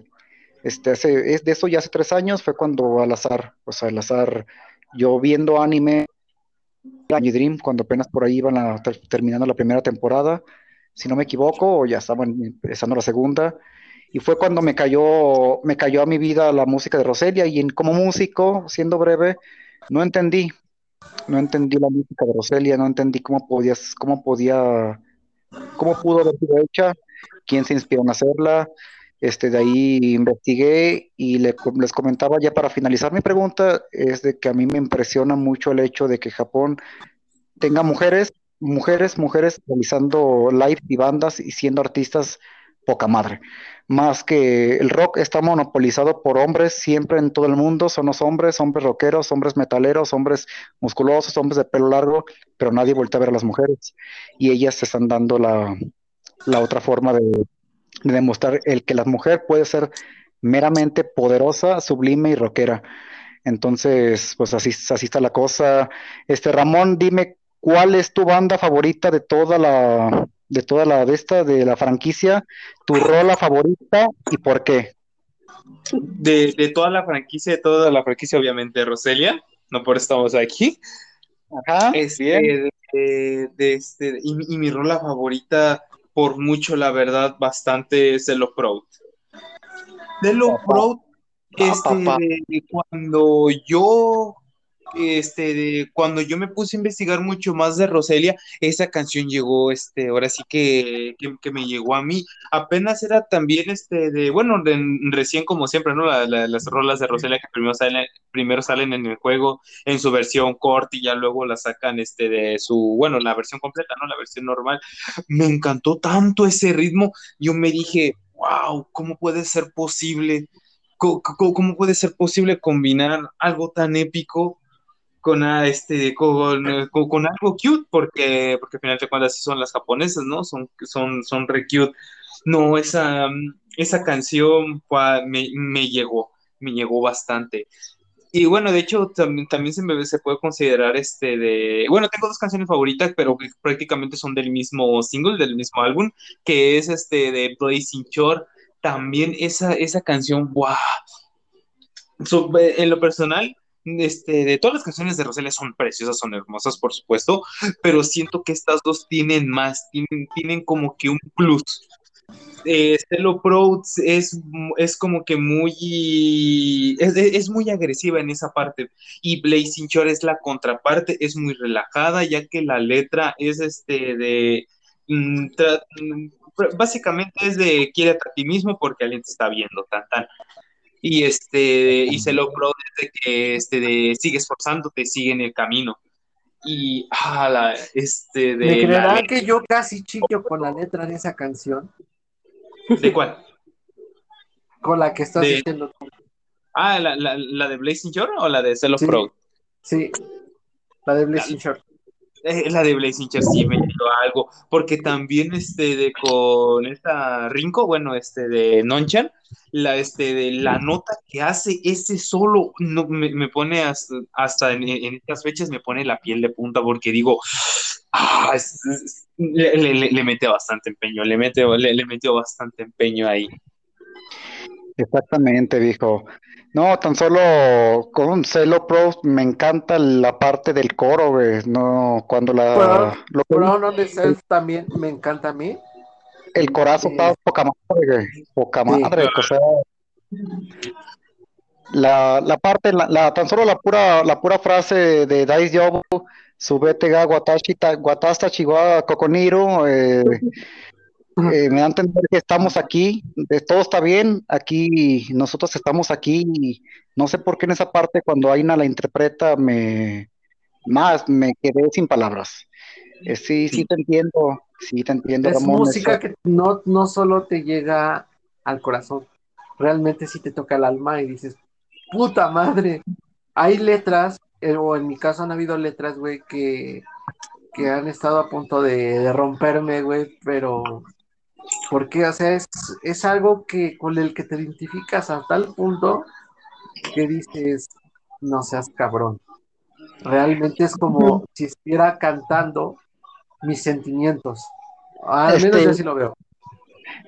este, hace, es de eso ya hace tres años, fue cuando al azar, o sea, al azar, yo viendo anime, cuando apenas por ahí iban a ter- terminando la primera temporada, si no me equivoco, o ya estaban empezando la segunda, y fue cuando me cayó, me cayó a mi vida la música de Roselia, y en- como músico, siendo breve, no entendí, no entendí la música de Roselia, no entendí cómo podías, cómo podía, cómo pudo haber sido hecha, quién se inspiró en hacerla. Este, de ahí investigué y le- les comentaba ya para finalizar mi pregunta, es de que a mí me impresiona mucho el hecho de que Japón tenga mujeres, mujeres, mujeres realizando live y bandas y siendo artistas poca madre. Más que el rock está monopolizado por hombres siempre en todo el mundo, son los hombres, hombres rockeros, hombres metaleros, hombres musculosos, hombres de pelo largo, pero nadie voltea a ver a las mujeres. Y ellas se están dando la, la otra forma de, de demostrar el que la mujer puede ser meramente poderosa, sublime y rockera. Entonces, pues así, así está la cosa. Este Ramón, dime cuál es tu banda favorita de toda la de toda la de esta de la franquicia, tu rola favorita y por qué. De, de toda la franquicia, de toda la franquicia, obviamente, Roselia, no por eso estamos aquí. Ajá, Este, bien. de, de este, y, mi- y mi rola favorita, por mucho, la verdad, bastante es Hello Proud. Hello Papá. Proud, Ah, este, de- de cuando yo, este, cuando yo me puse a investigar mucho más de Roselia, esa canción llegó, este, ahora sí que, que, me llegó a mí. Apenas era también, este, de, bueno, de- recién como siempre, ¿no? La- la- las rolas de Roselia que primero salen, primero salen en el juego en su versión corta y ya luego la sacan, este, de su, bueno, la versión completa, ¿no? La versión normal. Me encantó tanto ese ritmo, yo me dije, wow, ¿cómo puede ser posible? ¿Cómo, cómo- cómo puede ser posible combinar algo tan épico con, ah, este, con, con, con algo cute? Porque, porque al final de cuentas así son las japonesas, ¿no? Son, son, son re cute. No, esa, esa canción me, me llegó, me llegó bastante. Y bueno, de hecho, también, también se, me, se puede considerar este de... Bueno, tengo dos canciones favoritas, pero que prácticamente son del mismo single, del mismo álbum, que es este de Blazing Shore. También esa, esa canción, ¡wow! So, en lo personal, este, de todas las canciones de Rosalía son preciosas, son hermosas, por supuesto, pero siento que estas dos tienen más, tienen, tienen como que un plus. Eh, Stelo es, es como que muy es, es, muy agresiva en esa parte y Blazing Shore es la contraparte, es muy relajada ya que la letra es este de mm, mm, básicamente es de quiere a ti mismo porque alguien te está viendo tan tan y este y Stelo Proud es de que este de sigue esforzándote, sigue en el camino y ah, la, este de ¿Me que yo casi chillo con la letra de esa canción? ¿De cuál? Con la que estás De- diciendo tú. Ah, ¿la, la, la de Blazing Shore o la de Cell of Sí. Proud? Sí, la de Blazing Shore. Eh, la de Blazing Shore sí me dio algo, porque también este de con esta Rinko, bueno, este de Nonchan, la este de la nota que hace ese solo no, me, me pone hasta, hasta en, estas fechas me pone la piel de punta porque digo, ah, le, le, bastante empeño, le mete, le, le metió bastante empeño ahí. Exactamente, viejo. No, tan solo con Celo Pro me encanta la parte del coro, güey. No, cuando la Bueno, lo Self también me encanta a mí. el corazo está eh, poca madre, güey. Poca Sí. madre, o sea, la, la parte, la, la- tan solo la pura, la pura frase de Dais Yobu, subete ga watashi ta- watasta chihuahua kokoniro, eh, eh, me da a entender que estamos aquí, de- todo está bien, aquí, nosotros estamos aquí, y no sé por qué en esa parte cuando Aina la interpreta me, más, me quedé sin palabras. Eh, sí, sí te entiendo, sí te entiendo, Es Ramón, música eso- que no, no solo te llega al corazón, realmente sí te toca el alma y dices, puta madre. Hay letras, eh, o en mi caso han habido letras, güey, que, que han estado a punto de, de romperme, güey, pero porque, o sea, es, es algo que con el que te identificas a tal punto que dices, no seas cabrón. Realmente es como si estuviera cantando mis sentimientos. Al menos Este- yo así lo veo.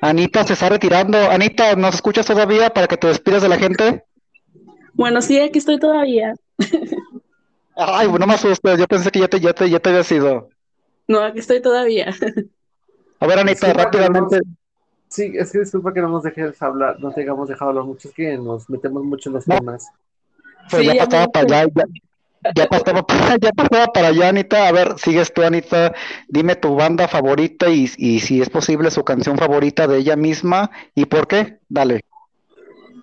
Anita se está retirando. Anita, ¿nos escuchas todavía para que te despidas de la gente? Bueno, sí, aquí estoy todavía. Ay, no me asustes, yo pensé que ya te, ya te, ya te había sido. No, aquí estoy todavía. A ver, Anita, rápidamente. Sí, es que disculpa que no nos dejes hablar, no tengamos dejado hablar mucho, es que nos metemos mucho en los No. temas. Pues Sí, ya ya pasaba me- para allá, ya, ya pasaba, para- [LAUGHS] ya pasaba para allá, Anita. A ver, sigues tú, Anita. Dime tu banda favorita y, y si es posible su canción favorita de ella misma y por qué. Dale.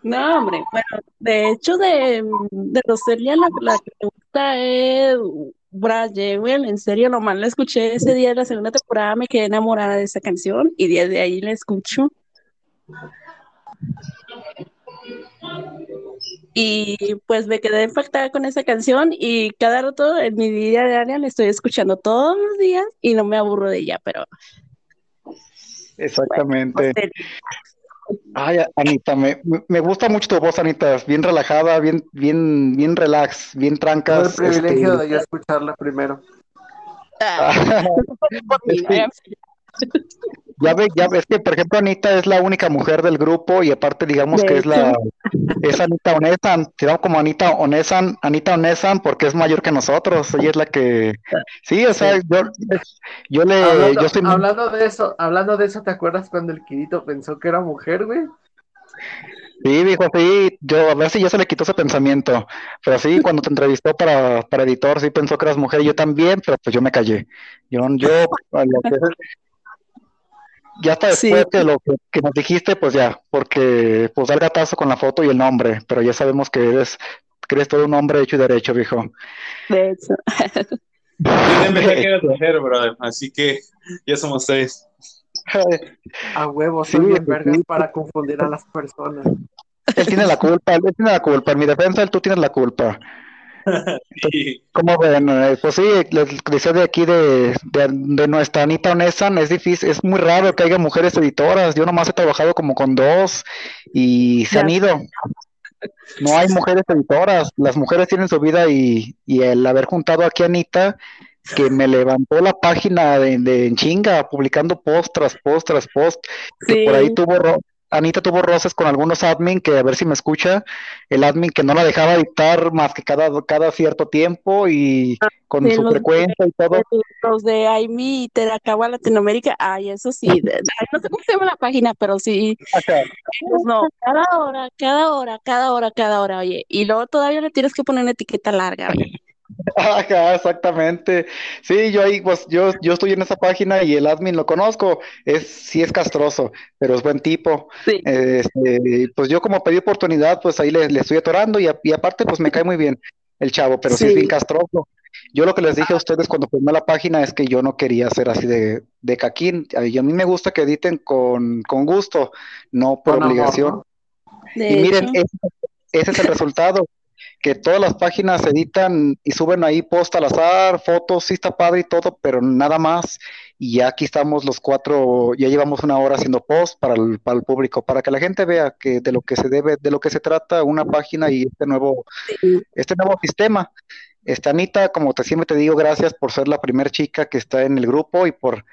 No, hombre, bueno, de hecho de, de Roselia la, la que me gusta es Brad Jewel, en serio, nomás la escuché ese día de la segunda temporada, me quedé enamorada de esa canción y desde ahí la escucho. Y pues me quedé impactada con esa canción y cada rato en mi día diaria la estoy escuchando todos los días y no me aburro de ella, pero Exactamente. Ay, Anita, me, me gusta mucho tu voz, Anita, bien relajada, bien, bien, bien relax, bien trancas. Tuve el privilegio este... de yo escucharla primero. Ah. [LAUGHS] [LAUGHS] Ya ve, ya ves que, por ejemplo, Anita es la única mujer del grupo y aparte, digamos que es la es Anita Onesan, tiramos como Anita Onesan, Anita Onesan porque es mayor que nosotros, ella es la que sí, o sea, yo, yo le hablando, yo estoy... hablando de eso, hablando de eso, ¿te acuerdas cuando el Kirito pensó que era mujer, güey? Sí, dijo, sí, yo a ver si ya se le quitó ese pensamiento, pero sí, cuando te entrevistó para, para editor, sí pensó que eras mujer, yo también, pero pues yo me callé. Yo, yo, lo que, ya hasta después sí. de lo que, que, nos dijiste, pues ya, porque pues dar gatazo con la foto y el nombre, pero ya sabemos que eres, que eres todo un hombre hecho y derecho, viejo. De hecho. [LAUGHS] Yo que mujer, brother, así que ya somos seis. [LAUGHS] A huevos, sí, bien vergas sí. para confundir a las personas. Él tiene la culpa, él tiene la culpa. En mi defensa, él tú tienes la culpa. Sí. ¿Cómo ven? Pues sí, les decía de aquí de, de, de, nuestra Anita Onesan, es difícil, es muy raro que haya mujeres editoras. Yo nomás he trabajado como con dos y se han ido. No hay mujeres editoras, las mujeres tienen su vida y, y el haber juntado aquí a Anita, que me levantó la página de, de chinga, publicando post tras post tras post, sí. que por ahí tuvo Anita tuvo roces con algunos admin que a ver si me escucha, el admin que no la dejaba editar más que cada, cada cierto tiempo y con sí, su frecuencia y todo. Los de AIMI y Teracagua Latinoamérica, ay, eso sí, de, no sé cómo se llama la página, pero sí, pues no, cada hora, cada hora, cada hora, cada hora, oye, y luego todavía le tienes que poner una etiqueta larga, oye. Ajá, exactamente. Sí, yo ahí, pues, yo, yo estoy en esa página y el admin lo conozco. Es, sí es castroso, pero es buen tipo. Sí. Este, pues yo como pedí oportunidad, pues ahí le, le estoy atorando y, a, y, aparte, pues me cae muy bien el chavo, pero sí. sí. es bien castroso. Yo lo que les dije a ustedes cuando firmé la página es que yo no quería ser así de, de caquín. Y a mí me gusta que editen con, con gusto, no por obligación. No, y miren, ese, ese es el resultado que todas las páginas editan y suben ahí post al azar, fotos, sí está padre y todo, pero nada más. Y ya aquí estamos los cuatro, ya llevamos una hora haciendo post para el, para el público, para que la gente vea que de lo que se debe, de lo que se trata una página y este nuevo, este nuevo sistema. Esta Anita, como te siempre te digo, gracias por ser la primera chica que está en el grupo y por,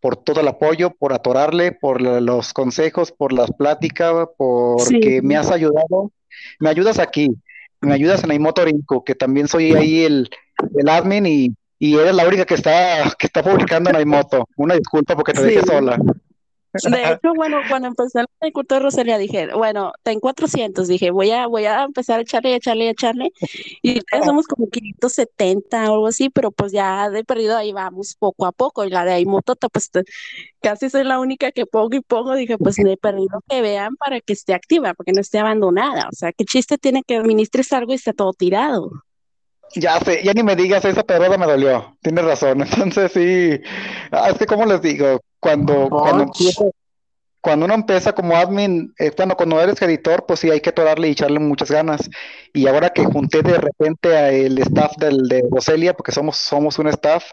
por todo el apoyo, por atorarle, por los consejos, por las pláticas, porque sí. me has ayudado. Me ayudas aquí, me ayudas en Aimoto Rinco, que también soy ahí el, el admin y, y, eres la única que está, que está publicando en Aimoto. Una disculpa porque te sí. dejé sola. De [LAUGHS] hecho, bueno, cuando empecé el culto de Rosalía dije, bueno, ten 400, dije, voy a, voy a empezar a echarle, a echarle, a echarle, y ya somos como 570 o algo así, pero pues ya de perdido ahí vamos poco a poco, y la de ahí Motota, pues casi soy la única que pongo y pongo, dije, pues de perdido que vean para que esté activa, porque no esté abandonada, o sea, qué chiste tiene que administres algo y está todo tirado. Ya sé, ya ni me digas, esa peroda me dolió, tienes razón, [LAUGHS] entonces sí, ah, es que como les digo, cuando, cuando, empieza, cuando uno empieza como admin, eh, bueno, cuando eres editor, pues sí hay que atorarle y echarle muchas ganas, y ahora que junté de repente al staff del, de Roselia, porque somos, somos un staff,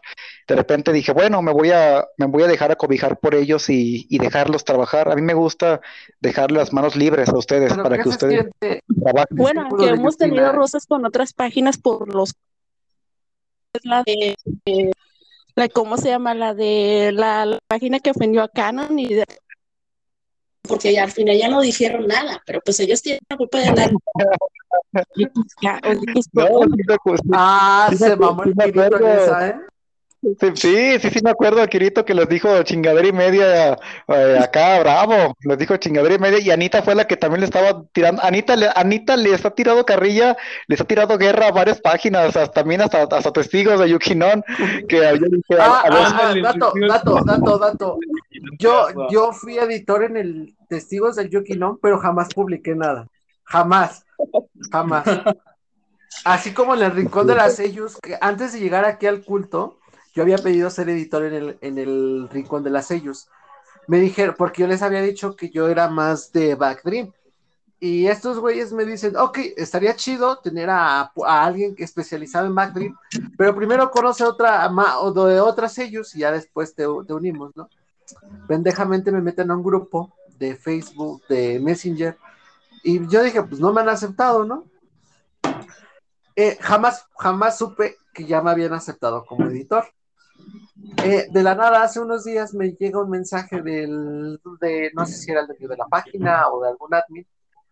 de repente dije, bueno, me voy a, me voy a dejar acobijar por ellos y, y dejarlos trabajar, a mí me gusta dejarle las manos libres a ustedes, Pero para que ustedes trabajen. Bueno, aunque hemos tenido roces con otras páginas por los la de, de, la cómo se llama la de la, la, página que ofendió a Canon y de, porque ya, al final ya no dijeron nada, pero pues ellos tienen la culpa de andar. [LAUGHS] [LAUGHS] ah, se mamó el esa, ¿eh? Sí, sí, sí, me acuerdo, Kirito, que les dijo chingadera y media eh, acá, bravo, les dijo chingadera y media, y Anita fue la que también le estaba tirando, Anita, le, Anita les ha tirado carrilla, les ha tirado guerra a varias páginas, hasta, también hasta, hasta testigos de Yukinon, que yo dije, ah, a, a ah, dato, dato, dato, dato, yo, yo fui editor en el Testigos del Yukinon, pero jamás publiqué nada, jamás, jamás. Así como en el Rincón de las Sellos, que antes de llegar aquí al culto, yo había pedido ser editor en el, en el Rincón de las Sellos. me dijeron, porque yo les había dicho que yo era más de Backdream. Y estos güeyes me dicen, ok, estaría chido tener a, alguien especializado en Backdream, pero primero conoce otra, o de otras sellos y ya después te, te unimos, ¿no? Pendejamente me meten a un grupo de Facebook, de Messenger, y yo dije, pues no me han aceptado, ¿no? Eh, jamás, jamás supe que ya me habían aceptado como editor. Eh, de la nada, hace unos días me llega un mensaje del, de, no sé si era el de, de la página o de algún admin,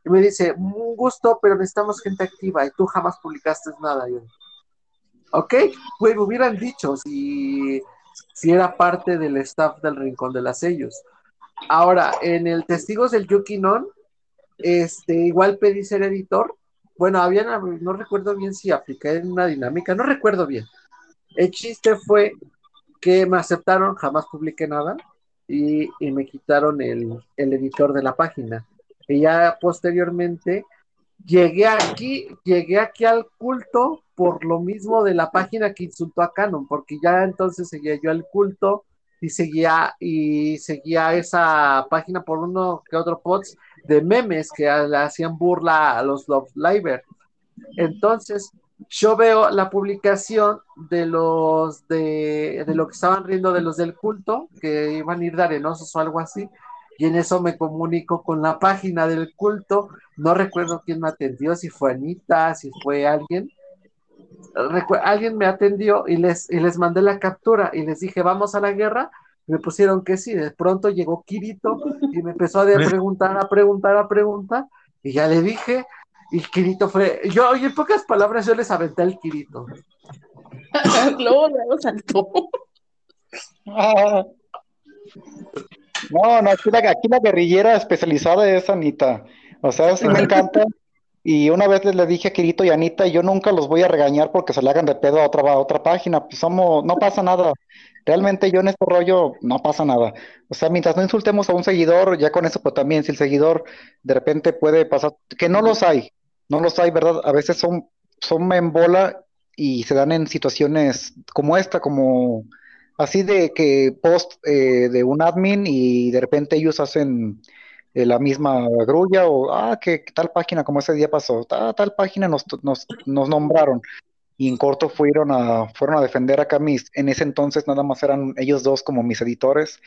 y me dice, un gusto, pero necesitamos gente activa y tú jamás publicaste nada. yo, ok, pues hubieran dicho si, si era parte del staff del Rincón de las Sellos. Ahora, en el Testigos del Yukinon, este, igual pedí ser editor. Bueno, había, no recuerdo bien si apliqué en una dinámica, no recuerdo bien. El chiste fue que me aceptaron, jamás publiqué nada y, me quitaron el, editor de la página. Y ya posteriormente llegué aquí, llegué aquí al culto por lo mismo de la página que insultó a Canon, porque ya entonces seguía yo al culto y seguía y seguía esa página por uno que otro pods de memes que le hacían burla a los Love Liver. Entonces, yo veo la publicación de los de, de, lo que estaban riendo de los del culto, que iban a ir de arenosos o algo así, y en eso me comunico con la página del culto, no recuerdo quién me atendió, si fue Anita, si fue alguien, alguien me atendió y les, y les mandé la captura y les dije, vamos a la guerra, me pusieron que sí, de pronto llegó Kirito y me empezó a preguntar, a preguntar, a preguntar, y ya le dije, y Kirito fue, yo, y en pocas palabras, yo les aventé al Kirito. [LAUGHS] luego, luego saltó. [LAUGHS] No, no, aquí la, aquí la guerrillera especializada es Anita. O sea, sí me [LAUGHS] encanta. Y una vez les dije a Kirito y Anita, yo nunca los voy a regañar porque se le hagan de pedo a otra, a otra página. Pues somos, no pasa nada. Realmente yo en este rollo no pasa nada. O sea, mientras no insultemos a un seguidor, ya con eso, pues también, si el seguidor de repente puede pasar, que no los hay, no los hay, ¿verdad? A veces son, son en bola y se dan en situaciones como esta, como así de que post eh, de un admin y de repente ellos hacen eh, la misma grulla o, ah, que, tal página como ese día pasó, tal, tal página nos, nos, nos nombraron y en corto fueron a, fueron a defender acá mis, en ese entonces nada más eran ellos dos como mis editores,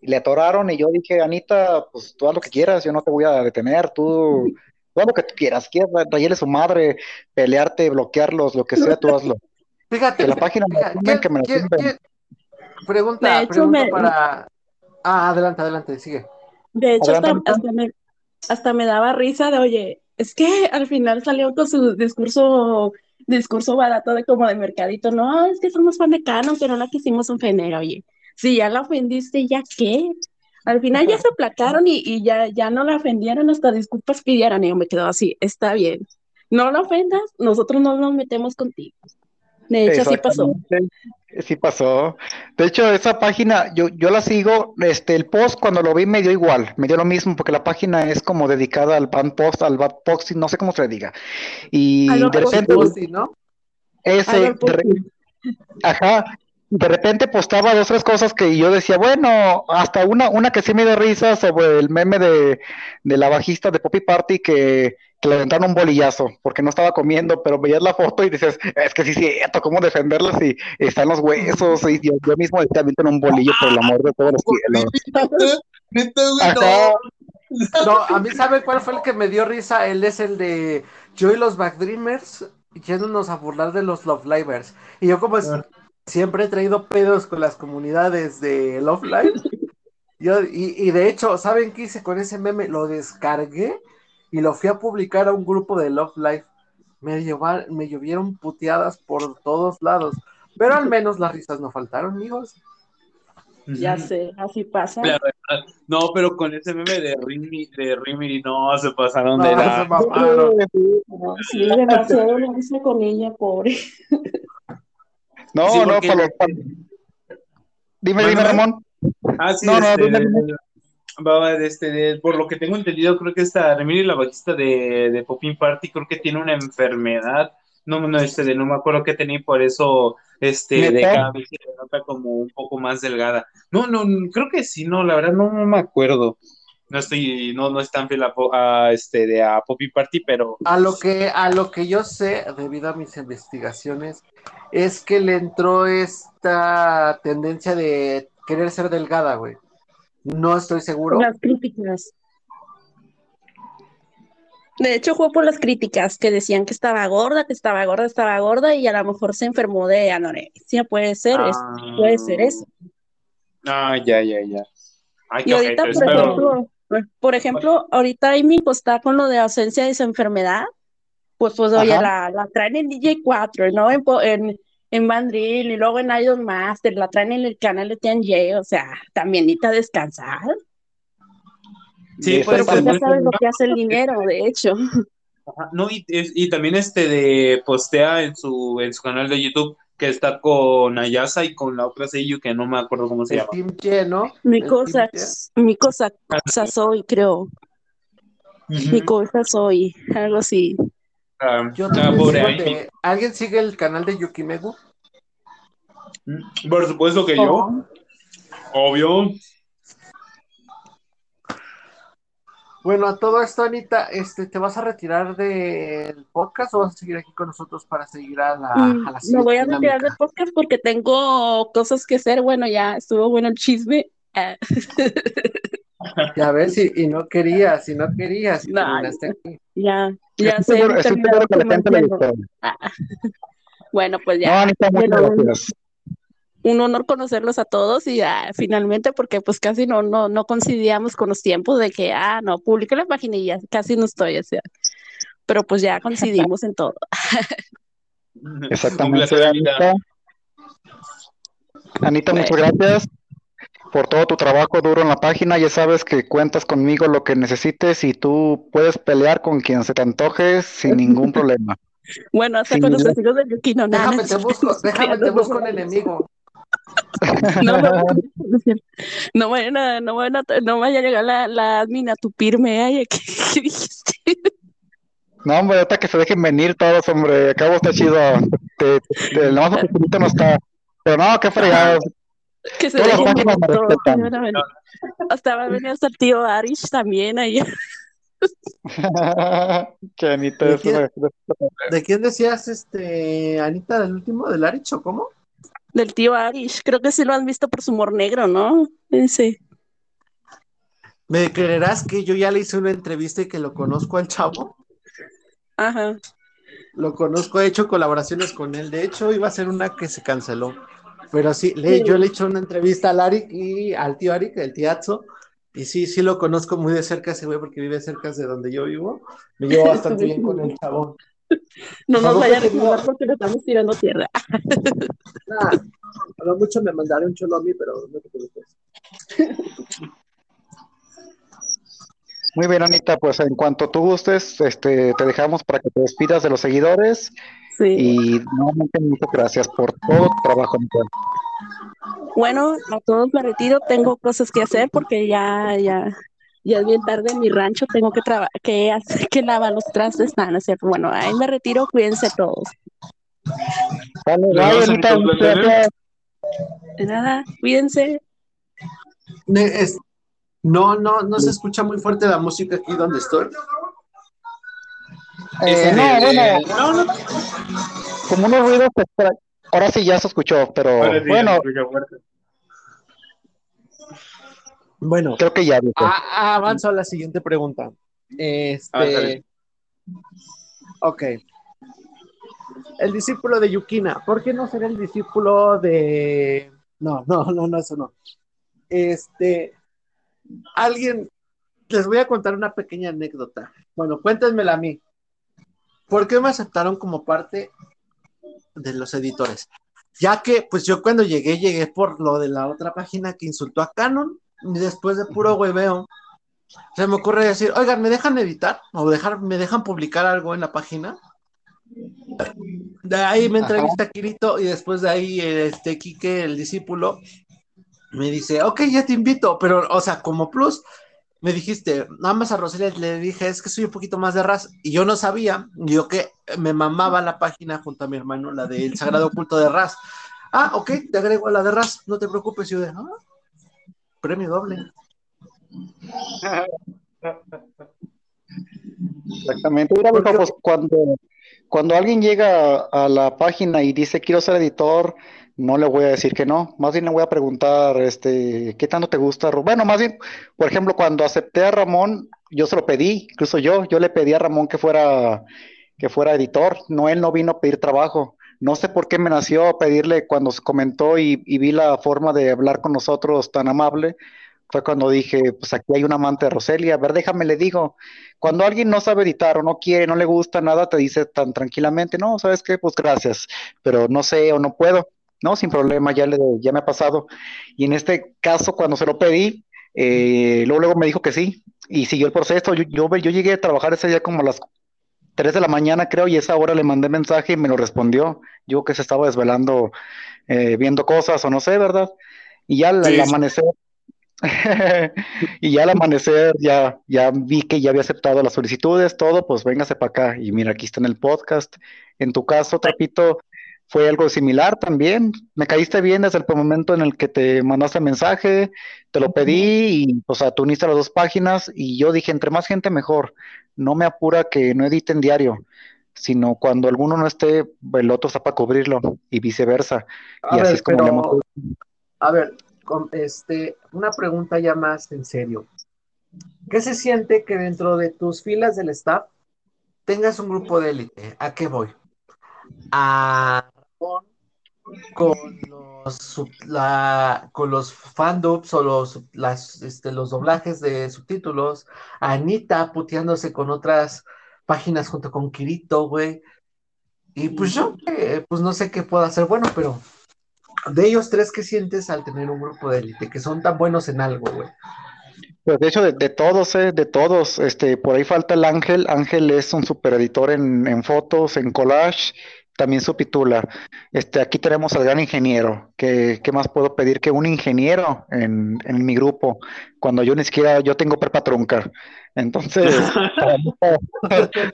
y le atoraron y yo dije, Anita, pues tú haz lo que quieras, yo no te voy a detener, tú, haz lo que tú quieras, quieres rayarle su madre, pelearte, bloquearlos, lo que sea, tú hazlo. Fíjate, que la página me que me Pregunta, pregunta para... Ah, adelante, adelante, sigue. De hecho, hasta, hasta, me, hasta me daba risa de, oye, es que al final salió con su discurso discurso barato de como de mercadito, no, es que somos fan de Canon, pero no la quisimos ofender, oye, si ya la ofendiste, ¿ya qué? Al final ya se aplacaron y, y, ya, ya no la ofendieron, hasta disculpas pidieron, y yo me quedo así, está bien, no la ofendas, nosotros no nos metemos contigo. De hecho, así pasó. Sí pasó. De hecho, esa página, yo, yo la sigo, este, el post cuando lo vi me dio igual, me dio lo mismo, porque la página es como dedicada al bad post, al bad posting, no sé cómo se le diga. Y de repente, ¿no? Ese, ajá, de repente postaba dos tres cosas que yo decía, bueno, hasta una, una que sí me dio risa sobre el meme de, de la bajista de Poppy Party que que le aventaron un bolillazo porque no estaba comiendo, pero veías la foto y dices, es que sí, sí, cierto, ¿cómo defenderlo si están los huesos? Y yo, mismo decía, avientan un bolillo por el amor de todos los cielos. no, a mí, ¿sabe cuál fue el que me dio risa? Él es el de yo y los Backdreamers yéndonos a burlar de los Love Livers. Y yo, como ah. Siempre he traído pedos con las comunidades de Love Live. Yo, y, y de hecho, ¿saben qué hice con ese meme? Lo descargué y lo fui a publicar a un grupo de Love Life. Me, me llovieron puteadas por todos lados, pero al menos las risas no faltaron, amigos. Ya sé, así pasa. no, pero con ese meme de Rimini, de Rimini no se pasaron de la. sí, demasiado lo hice con ella, pobre. No, no, para Dime, dime, Ramón. Ah, sí, no, no, este, dime este, por lo que tengo entendido, creo que esta Remini, la bajista de, de Popin Party, creo que tiene una enfermedad. no, no, este, de, no me acuerdo qué tenía, por eso, este, de vez se nota como un poco más delgada. No, no, creo que sí, no, la verdad no, me acuerdo. No estoy, no, no es tan fiel a, este, de a Poppy Party, pero. A lo que, a lo que yo sé, debido a mis investigaciones, es que le entró esta tendencia de querer ser delgada, güey. No estoy seguro. Las críticas. De hecho, fue por las críticas que decían que estaba gorda, que estaba gorda, estaba gorda y a lo mejor se enfermó de anorexia. Puede ser, puede ser eso. Ah, ya, ya, ya. y ahorita, por ejemplo, por ejemplo, ahorita Amy pues, está con lo de ausencia de esa enfermedad. Pues, pues, oye, la, la, traen en DJ4, ¿no? En, en, en y luego en Idol Master, la traen en el canal de TNJ, o sea, también necesita descansar. Sí, pues, pero ya sabes lo que hace el dinero, de hecho. no, y, y, también este de postea en su, en su canal de YouTube que está con Ayasa y con la otra sello que no me acuerdo cómo se llama. Team Che, ¿no? Mi cosa, mi cosa, soy, creo. Mi cosa soy, algo así. Ah, ¿Alguien sigue el canal de Yukimegu? Mm, por supuesto que yo. Oh. Obvio. Bueno, a todo esto, Anita, este, ¿te vas a retirar del podcast o vas a seguir aquí con nosotros para seguir a la, mm, a Me voy a retirar del podcast porque tengo cosas que hacer. Bueno, ya estuvo bueno el chisme. Ah. [LAUGHS] Ya ves, y, y no querías, y no querías, y Ya, ya sé. Ah. [LAUGHS] Bueno, pues ya. No, un honor conocerlos a todos y ah, finalmente porque pues casi no, no, no coincidíamos con los tiempos de que, ah, no, publiqué la página y ya casi no estoy, o sea, pero pues ya coincidimos en todo. [LAUGHS] Exactamente, Anita. Anita, muchas gracias por todo tu trabajo duro en la página. Ya sabes que cuentas conmigo lo que necesites y tú puedes pelear con quien se te antoje sin ningún [LAUGHS] problema. Bueno, hasta con los testigos de Yukino, Déjame te busco, déjame te busco un enemigo. No, no, no, vayan a, no, vayan a, no vaya a llegar la, la admin a tupirme. Ay, ¿qué, qué dijiste? No, hombre, ahorita que se dejen venir todos, hombre. Acabo está chido. Te, te, más no está. Pero no, qué fregado. Que se dejen venir todos. Hasta va a venir hasta el tío Arish también ahí. [LAUGHS] ¿De, quién, ¿De quién decías, este, Anita, del último, del Arish o cómo? Del tío Arish. Creo que sí lo han visto por su humor negro, ¿no? Sí. ¿Me creerás que yo ya le hice una entrevista y que lo conozco al chavo? Ajá. Lo conozco, he hecho colaboraciones con él. De hecho, iba a ser una que se canceló. Pero sí, le, yo le he hecho una entrevista al Arik y al tío Arik, el tiazo. Y sí, sí lo conozco muy de cerca ese güey porque vive cerca de donde yo vivo. Me llevo [LAUGHS] bastante bien con el chabón. No nos vayan a recordar porque le estamos tirando tierra. [LAUGHS] a lo mucho me mandaré un cholo a mí, pero no te preocupes. Muy bien, Anita, pues en cuanto tú gustes, este, te dejamos para que te despidas de los seguidores. Sí. Y nuevamente muchas gracias por todo tu trabajo, Anita. Bueno, a todos me retiro, tengo cosas que hacer porque ya, ya, ya es bien tarde en mi rancho, tengo que que hacer que lavar los trastes, nada, no es cierto. Bueno, ahí me retiro, cuídense todos. De nada, cuídense. no, no, no se escucha muy fuerte la música aquí donde estoy. Eh, no, bueno, como unos ruidos, ahora sí ya se escuchó, pero bueno. Bueno, creo que ya. avanzo a la siguiente pregunta. Este. ok. El discípulo de Yukina. ¿Por qué no será el discípulo de.? No, no, no, no, eso no. Este. Alguien. Les voy a contar una pequeña anécdota. Bueno, cuéntenmela a mí. ¿Por qué me aceptaron como parte de los editores? Ya que, pues yo cuando llegué, llegué por lo de la otra página que insultó a Canon después de puro hueveo, se me ocurre decir, oigan, ¿me dejan editar? ¿O dejar, me dejan publicar algo en la página? De ahí me entrevista Kirito y después de ahí este Quique, el discípulo, me dice, ok, ya te invito, pero, o sea, como plus, me dijiste, nada más a Roselia le dije, es que soy un poquito más de ras, y yo no sabía, yo que me mamaba la página junto a mi hermano, la del Sagrado Oculto de Raz. Ah, ok, te agrego a la de Raz, no te preocupes, yo de, ah, premio doble. Exactamente. Mira, pues, cuando, cuando alguien llega a la página y dice quiero ser editor, no le voy a decir que no, más bien le voy a preguntar, este, ¿qué tanto te gusta? Bueno, más bien, por ejemplo, cuando acepté a Ramón, yo se lo pedí, incluso yo, yo le pedí a Ramón que fuera, que fuera editor, no, él no vino a pedir trabajo. No sé por qué me nació pedirle cuando se comentó y, vi la forma de hablar con nosotros tan amable, fue cuando dije, pues aquí hay un amante de Roselia, a ver, déjame le digo, cuando alguien no sabe editar o no quiere, no le gusta nada, te dice tan tranquilamente, no, ¿sabes qué? Pues gracias, pero no sé o no puedo, no, sin problema, ya, le, ya me ha pasado. Y en este caso, cuando se lo pedí, eh, luego, luego me dijo que sí, y siguió el proceso, yo, yo, llegué a trabajar ese día como las 3 de la mañana, creo, y esa hora le mandé mensaje y me lo respondió, yo que se estaba desvelando eh, viendo cosas o no sé, ¿verdad? Y ya al amanecer [LAUGHS] y ya al amanecer ya, ya vi que ya había aceptado las solicitudes, todo, pues véngase para acá. Y mira, aquí está en el podcast. En tu caso, Trapito, fue algo similar también. Me caíste bien desde el momento en el que te mandaste mensaje, te lo pedí y, o sea, tú uniste las dos páginas y yo dije, entre más gente mejor. No me apura que no editen diario, sino cuando alguno no esté, el otro está para cubrirlo y viceversa. y así es como A ver, este, una pregunta ya más en serio. ¿Qué se siente que dentro de tus filas del staff tengas un grupo de élite? ¿A qué voy? A con los, la, con los fandubs o los, las, este, los doblajes de subtítulos, Anita puteándose con otras páginas junto con Kirito, güey. Y pues yo, eh, pues no sé qué puedo hacer bueno, pero de ellos tres, ¿qué sientes al tener un grupo de élite que son tan buenos en algo, güey? Pues de hecho, de, todos, eh, de todos, este, por ahí falta el Ángel. Ángel es un super editor en, en fotos, en collage, también subtitula. Este, aquí tenemos al gran ingeniero. ¿Qué, qué más puedo pedir que un ingeniero en, en, mi grupo? Cuando yo ni siquiera, yo tengo prepa trunca. Entonces,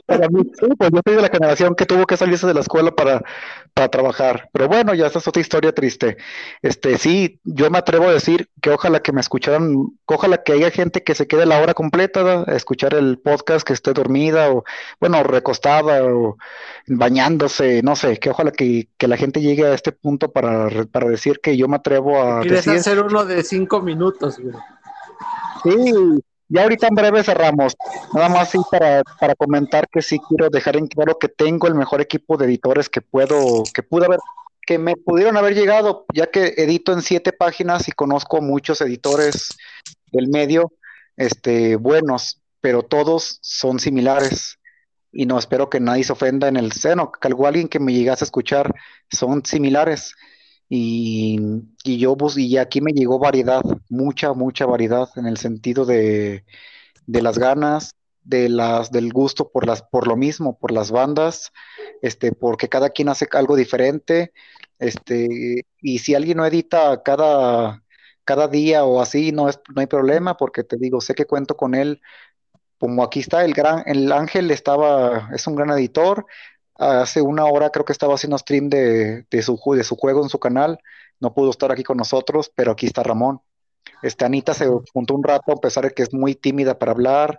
para mí, pues yo soy de la generación que tuvo que salirse de la escuela para, para trabajar. Pero bueno, ya esa es otra historia triste. Este, sí, yo me atrevo a decir que ojalá que me escucharan, ojalá que haya gente que se quede la hora completa a escuchar el podcast, que esté dormida o, bueno, recostada o bañándose, no sé, que ojalá que, que la gente llegue a este punto para, para decir que yo me atrevo a... Quieres hacer uno de cinco minutos, güey. Sí, ya ahorita en breve cerramos. Nada más sí para, para comentar que sí quiero dejar en claro que tengo el mejor equipo de editores que puedo, que pude haber, que me pudieron haber llegado, ya que edito en siete páginas y conozco muchos editores del medio, este, buenos, pero todos son similares. Y no espero que nadie se ofenda en el seno, que algo alguien que me llegase a escuchar son similares. Y, y yo y aquí me llegó variedad, mucha, mucha variedad en el sentido de, de las ganas, de las, del gusto por las, por lo mismo, por las bandas, este, porque cada quien hace algo diferente, este, y si alguien no edita cada, cada día o así, no es, no hay problema, porque te digo, sé que cuento con él, como aquí está el gran, el Ángel estaba, es un gran editor, hace una hora creo que estaba haciendo stream de, de, su, de su juego en su canal. No pudo estar aquí con nosotros, pero aquí está Ramón. Este, Anita se juntó un rato, a pesar de que es muy tímida para hablar.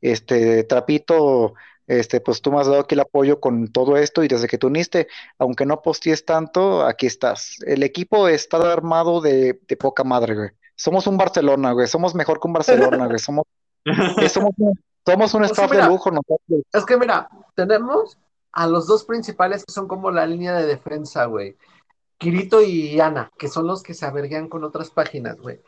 Este, Trapito, este, pues tú me has dado aquí el apoyo con todo esto y desde que tú uniste, aunque no postees tanto, aquí estás. El equipo está armado de, de poca madre, güey. Somos un Barcelona, güey. Somos mejor que un Barcelona, güey. Somos, somos, [LAUGHS] somos un staff de lujo nosotros. Es que mira, tenemos a los dos principales que son como la línea de defensa, güey. Kirito y Ana, que son los que se averguean con otras páginas, güey.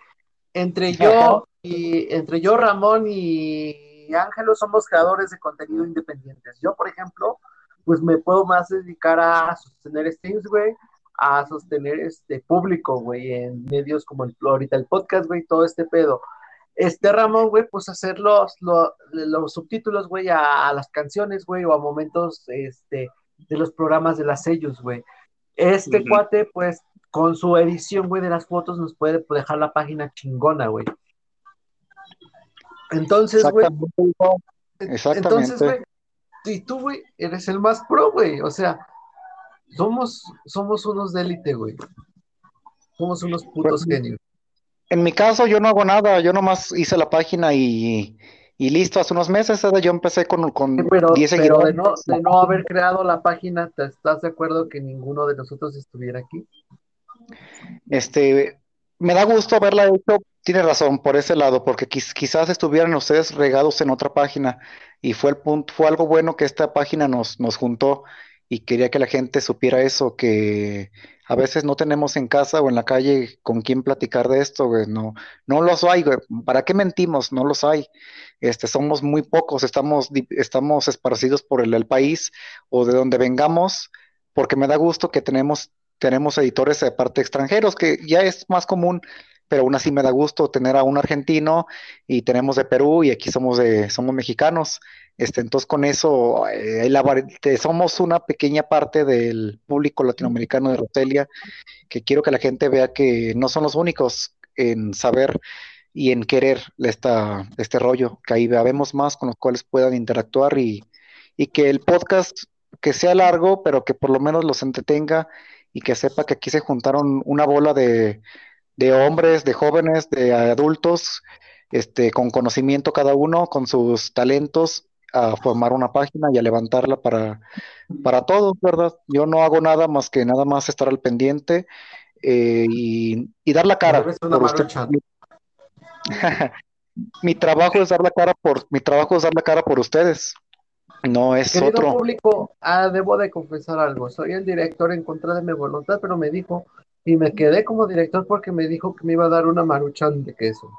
Entre yo y entre yo, Ramón y Ángelo somos creadores de contenido independientes. Yo, por ejemplo, pues me puedo más dedicar a sostener streams, güey, a sostener este público, güey, en medios como el, ahorita el podcast, güey, todo este pedo este Ramón, güey, pues hacer los, los, subtítulos, güey, a, las canciones, güey, o a momentos este, de los programas de las sellos, güey. Este cuate, pues, con su edición, güey, de las fotos, nos puede dejar la página chingona, güey. Entonces, güey. Entonces, güey, y tú, güey, eres el más pro, güey. O sea, somos, somos unos de élite, güey. Somos unos putos Pues, genios. En mi caso, yo no hago nada, yo nomás hice la página y, y listo, hace unos meses. Yo empecé con, Sí, con pero, 10 pero de no, de no haber creado la página, ¿te estás de acuerdo que ninguno de nosotros estuviera aquí? Este, me da gusto haberla hecho, tiene razón por ese lado, porque quiz- quizás estuvieran ustedes regados en otra página y fue el punto, fue algo bueno que esta página nos, nos juntó y quería que la gente supiera eso, que a veces no tenemos en casa o en la calle con quién platicar de esto, güey, no, no los hay, güey, ¿para qué mentimos? No los hay. Este, somos muy pocos, estamos, estamos esparcidos por el, país o de donde vengamos, porque me da gusto que tenemos tenemos editores aparte extranjeros, que ya es más común, pero aún así me da gusto tener a un argentino y tenemos de Perú y aquí somos de, somos mexicanos. Este, entonces con eso eh, somos una pequeña parte del público latinoamericano de Roselia, que quiero que la gente vea que no son los únicos en saber y en querer esta, este rollo, que ahí habemos más con los cuales puedan interactuar y, y que el podcast que sea largo, pero que por lo menos los entretenga y que sepa que aquí se juntaron una bola de, de hombres, de jóvenes, de adultos, este, con conocimiento cada uno, con sus talentos, a formar una página y a levantarla para, para todos, ¿verdad? Yo no hago nada más que nada más estar al pendiente eh, y, y dar la cara por usted. [LAUGHS] Mi trabajo es dar la cara por, mi trabajo es dar la cara por ustedes. No es Querido otro. público, ah, debo de confesar algo. Soy el director en contra de mi voluntad, pero me dijo, y me quedé como director porque me dijo que me iba a dar una maruchan de queso.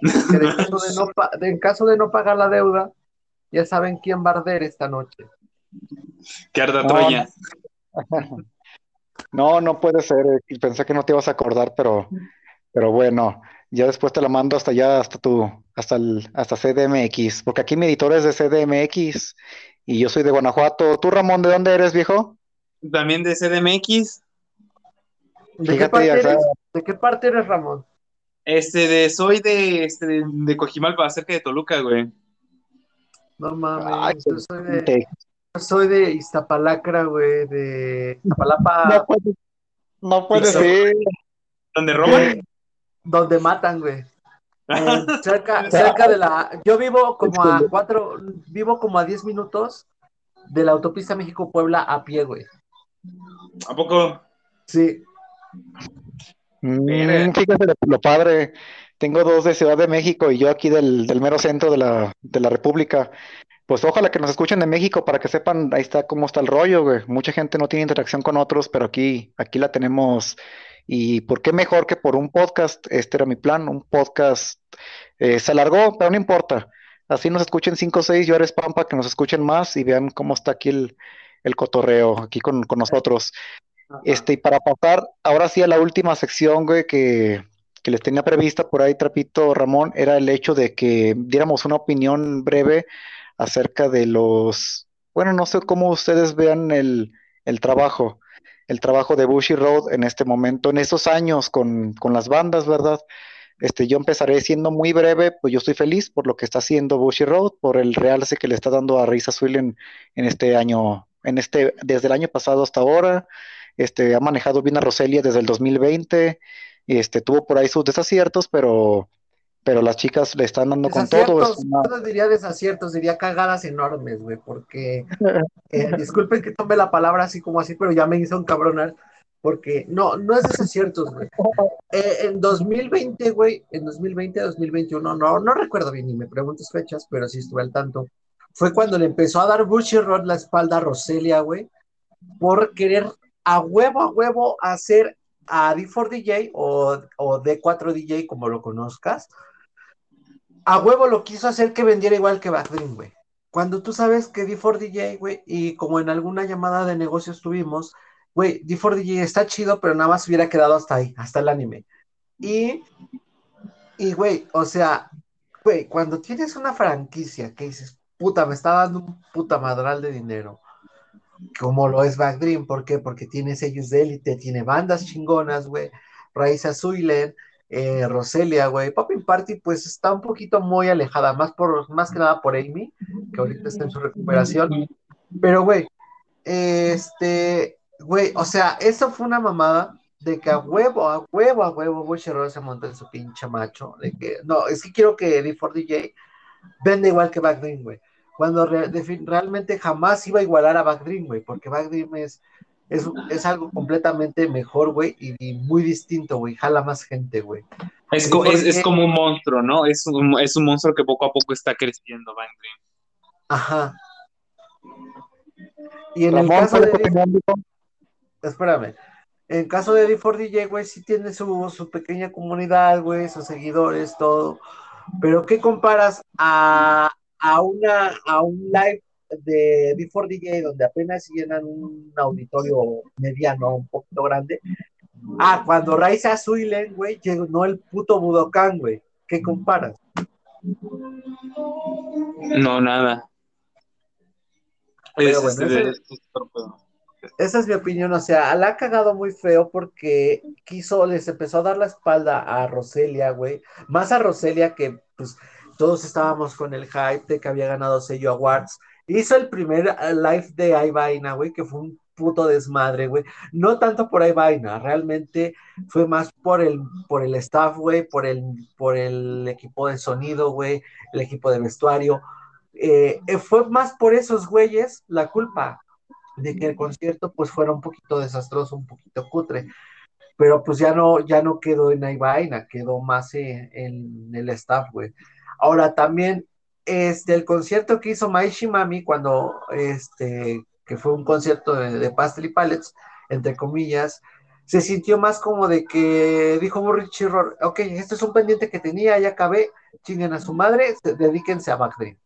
Que en caso de no, pa- de- en caso de no pagar la deuda, ya saben quién va a arder esta noche. Que arda No, Troya. No, no puede ser. eh, Pensé que no te ibas a acordar, pero, pero bueno, ya después te la mando hasta allá, hasta tu, hasta el, hasta CDMX, porque aquí mi editor es de CDMX y yo soy de Guanajuato. ¿Tú, Ramón, de dónde eres, viejo? También de CDMX. ¿De qué Fíjate, parte o sea, eres? ¿De qué parte eres, Ramón? Este, de, soy de, este, de, de Cojimalpa, cerca de Toluca, güey. No ay, mames, yo soy de, te- yo soy de Iztapalacra, güey, de no Iztapalapa, puede, no puede ser. ¿Dónde roban? de- donde matan, güey. Eh, cerca, cerca de la. Yo vivo como a cuatro, vivo como a diez minutos de la autopista México-Puebla a pie, güey. ¿A poco? Sí. Mm, fíjate lo, lo padre. Tengo dos de Ciudad de México y yo aquí del, del mero centro de la, de la República. Pues ojalá que nos escuchen de México para que sepan, ahí está cómo está el rollo, güey. Mucha gente no tiene interacción con otros, pero aquí, aquí la tenemos. Y por qué mejor que por un podcast, este era mi plan, un podcast. eh, se alargó, pero no importa. Así nos escuchen cinco o seis, yo eres Pampa, que nos escuchen más y vean cómo está aquí el, el cotorreo, aquí con, con nosotros. Este, y para pasar ahora sí a la última sección, güey, que, que les tenía prevista por ahí, Trapito Ramón, era el hecho de que diéramos una opinión breve acerca de los, bueno, no sé cómo ustedes vean el, el trabajo, el trabajo de Bushy Road en este momento, en estos años con, con las bandas, ¿verdad? Este, yo empezaré siendo muy breve, pues yo estoy feliz por lo que está haciendo Bushy Road, por el realce que le está dando a Risa Azul en, en este año, en este, desde el año pasado hasta ahora. Este, ha manejado bien a Roselia desde el 2020. Este, tuvo por ahí sus desaciertos, pero, pero las chicas le están dando con todo. Es una- yo no diría desaciertos, diría cagadas enormes, güey, porque eh, [LAUGHS] disculpen que tome la palabra así como así, pero ya me hizo encabronar, porque no, no es desaciertos, güey. Eh, en 2020, güey, en 2020, 2021, no, no recuerdo bien ni me preguntes fechas, pero sí estuve al tanto. Fue cuando le empezó a dar Bushy Rod la espalda a Roselia, güey, por querer a huevo, a huevo hacer a D4DJ o, o D4DJ, como lo conozcas, a huevo lo quiso hacer que vendiera igual que Backdream, güey. Cuando tú sabes que D4DJ, güey, y como en alguna llamada de negocios tuvimos, güey, D4DJ está chido, pero nada más hubiera quedado hasta ahí, hasta el anime. Y, y, güey, o sea, güey, cuando tienes una franquicia que dices, puta, me está dando un puta madral de dinero, como lo es Backdream, ¿por qué? Porque tiene sellos de élite, tiene bandas chingonas, güey, Raiza Zuilen, eh, Roselia, güey. Popping Party, pues está un poquito muy alejada, más, por, más que nada por Amy, que ahorita está en su recuperación. Pero, güey, este, güey, o sea, eso fue una mamada de que a huevo, a huevo, a huevo, Bushiroad se montó en su pinche macho. De que, no, es que quiero que D4DJ venda igual que Backdream, güey. Cuando realmente jamás iba a igualar a Backdream, güey, porque Backdream es es, algo completamente mejor, güey, y, muy distinto, güey. Jala más gente, güey. Es, es, como un monstruo, ¿no? Es un, es un monstruo que poco a poco está creciendo, Bang Ajá. Y en el caso de. Espérame. En caso de D4DJ, güey, sí tiene su, su pequeña comunidad, güey, sus seguidores, todo. Pero ¿qué comparas a, a, una, a un live de Before DJ, donde apenas llenan un auditorio mediano, un poquito grande. Ah, cuando Raiza Suilen, güey, llegó el puto Budokan, güey. ¿Qué comparas? No, nada. Este, esa es mi opinión, o sea, la ha cagado muy feo porque quiso, les empezó a dar la espalda a Roselia, güey, más a Roselia que pues todos estábamos con el hype de que había ganado sello Awards, Hizo el primer eh, live de Aivaina, güey, que fue un puto desmadre, güey. No tanto por Aivaina, realmente fue más por el, por el staff, güey, por el, por el equipo de sonido, güey, el equipo de vestuario. Eh, eh, fue más por esos güeyes la culpa de que el concierto pues fuera un poquito desastroso, un poquito cutre. Pero pues ya no, ya no quedó en Aivaina, quedó más en el staff, güey. Ahora también este, el concierto que hizo Maishi Mami cuando, este, que fue un concierto de, Pastel y Pallets, entre comillas, se sintió más como de que dijo Burry Chirro, ok, este es un pendiente que tenía, ya acabé, chinguen a su madre, dedíquense a Backdream.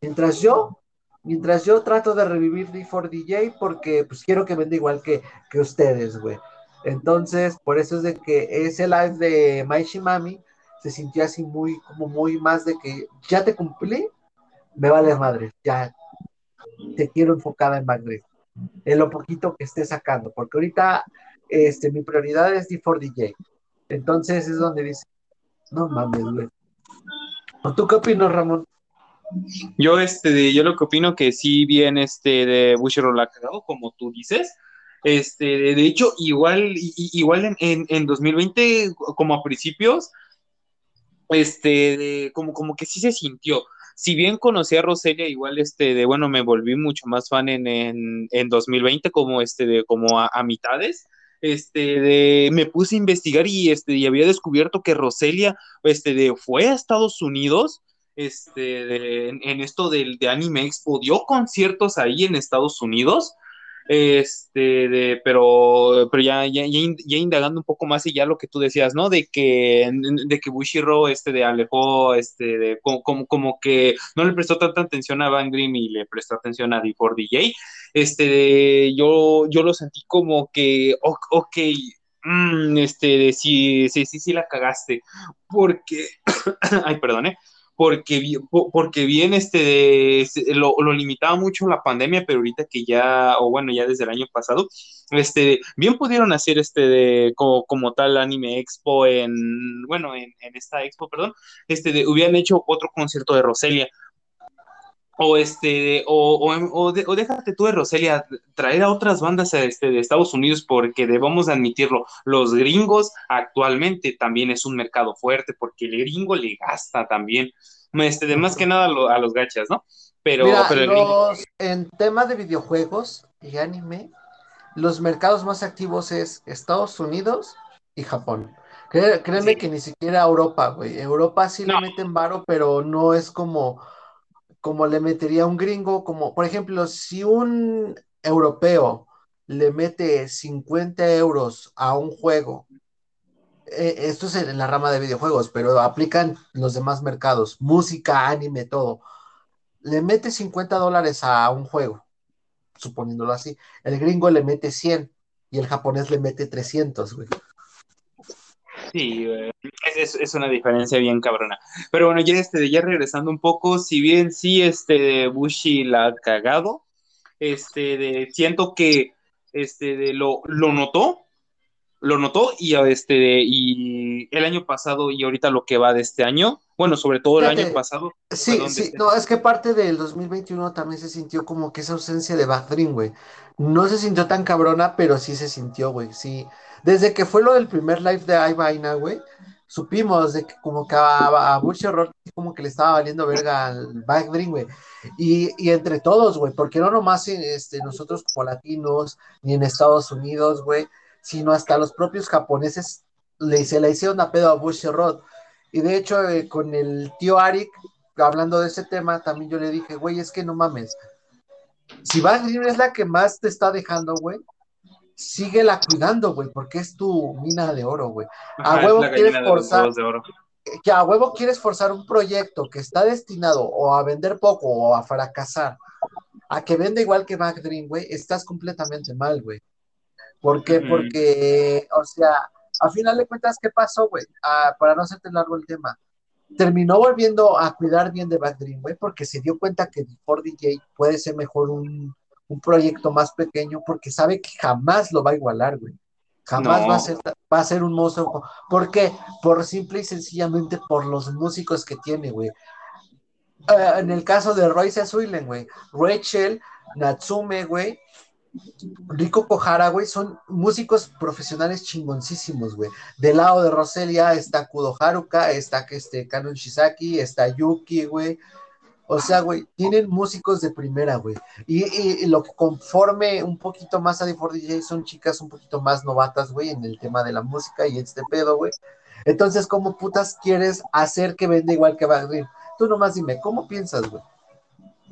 Mientras yo, mientras yo trato de revivir D4DJ porque pues quiero que venda igual que, que ustedes, güey. Entonces, por eso es de que ese live de Maishi Mami se sintió así muy, como muy más de que ya te cumplí, me vale madre, ya te quiero enfocada en Madrid, en lo poquito que esté sacando, porque ahorita este, mi prioridad es D4DJ. Entonces es donde dice, no mames, güey. ¿Tú qué opinas, Ramón? Yo, este, yo lo que opino que sí bien este de Bushiro la como tú dices. Este, de hecho, igual, igual en, en, en 2020, como a principios, este, como, como que sí se sintió. Si bien conocí a Roselia, igual, este, de, bueno, me volví mucho más fan en, en, en 2020, como, este, de, como a, mitades, este, de, me puse a investigar y, este, y había descubierto que Roselia, este, de, fue a Estados Unidos, este, en, esto del de Anime Expo, dio conciertos ahí en Estados Unidos, este, de, pero, pero ya, ya, ya, indagando un poco más y ya lo que tú decías, ¿no? De que, de que Bushiro, este, de alejó, este, de, como, como, que no le prestó tanta atención a Van Grimm y le prestó atención a D4DJ, este, de, yo, yo lo sentí como que, ok, mm, este, sí, sí, sí, sí la cagaste, porque, [COUGHS] ay, perdón, ¿eh? Porque, porque bien este, lo, limitaba mucho la pandemia, pero ahorita que ya, o bueno, ya desde el año pasado, este, bien pudieron hacer este de, como, tal anime expo en, bueno, en, esta expo, perdón, este, de, hubieran hecho otro concierto de Roselia, o este, o, o, o, déjate tú de Roselia, traer a otras bandas este, de Estados Unidos, porque debemos admitirlo, los gringos actualmente también es un mercado fuerte, porque el gringo le gasta también, este, de más que nada a, los gachas, ¿no? Pero, en tema de videojuegos y anime, los mercados más activos es Estados Unidos y Japón. créeme que ni siquiera Europa, güey. Europa sí le meten varo, pero no es como como le metería un gringo, como por ejemplo, si un europeo le mete 50 euros a un juego, eh, esto es en la rama de videojuegos, pero aplican los demás mercados, música, anime, todo. Le mete 50 dólares a un juego, suponiéndolo así. El gringo le mete 100 y el japonés le mete 300, güey. Sí, es, una diferencia bien cabrona. Pero bueno, ya, este, ya regresando un poco, si bien sí, este, Bushi la ha cagado, este, de, siento que, este, de, lo, lo notó, lo notó y este y el año pasado y ahorita lo que va de este año, bueno, sobre todo el año pasado. Sí, sí, no, es que parte del 2021 también se sintió como que esa ausencia de Backstream, güey. No se sintió tan cabrona, pero sí se sintió, güey, sí. Desde que fue lo del primer live de Ivaina, güey, supimos de que como que a, a como que le estaba valiendo verga al Backstream, güey. Y, y, entre todos, güey, porque no nomás este, nosotros como latinos, ni en Estados Unidos, güey, sino hasta los propios japoneses le, se le hicieron a pedo a Bush Rod. Y de hecho, eh, con el tío Arik, hablando de ese tema, también yo le dije, güey, es que no mames. Si Van es la que más te está dejando, güey, síguela cuidando, güey, porque es tu mina de oro, güey. A huevo quieres forzar. Que a huevo quieres forzar un proyecto que está destinado o a vender poco o a fracasar, a que venda igual que Back Dream, güey, estás completamente mal, güey. ¿Por qué? Porque, o sea, a final de cuentas, ¿qué pasó, güey? Ah, para no hacerte largo el tema. Terminó volviendo a cuidar bien de Bad Dream, güey, porque se dio cuenta que for DJ puede ser mejor un, proyecto más pequeño, porque sabe que jamás lo va a igualar, güey. Jamás va, a ser, va a ser un monstruo. ¿Por qué? Por simple y sencillamente por los músicos que tiene, güey. Ah, en el caso de Royce Suilen, güey. Rachel, Natsume, güey, Rico Kohara, güey, son músicos profesionales chingoncísimos, güey. Del lado de Roselia está Kudo Haruka, está este Kanon Shizaki, está Yuki, güey. O sea, güey, tienen músicos de primera, güey. Y, lo que conforme un poquito más a D4DJ son chicas un poquito más novatas, güey, en el tema de la música y este pedo, güey. Entonces, ¿cómo putas quieres hacer que venda igual que Bagdad? Tú nomás dime, ¿cómo piensas, güey?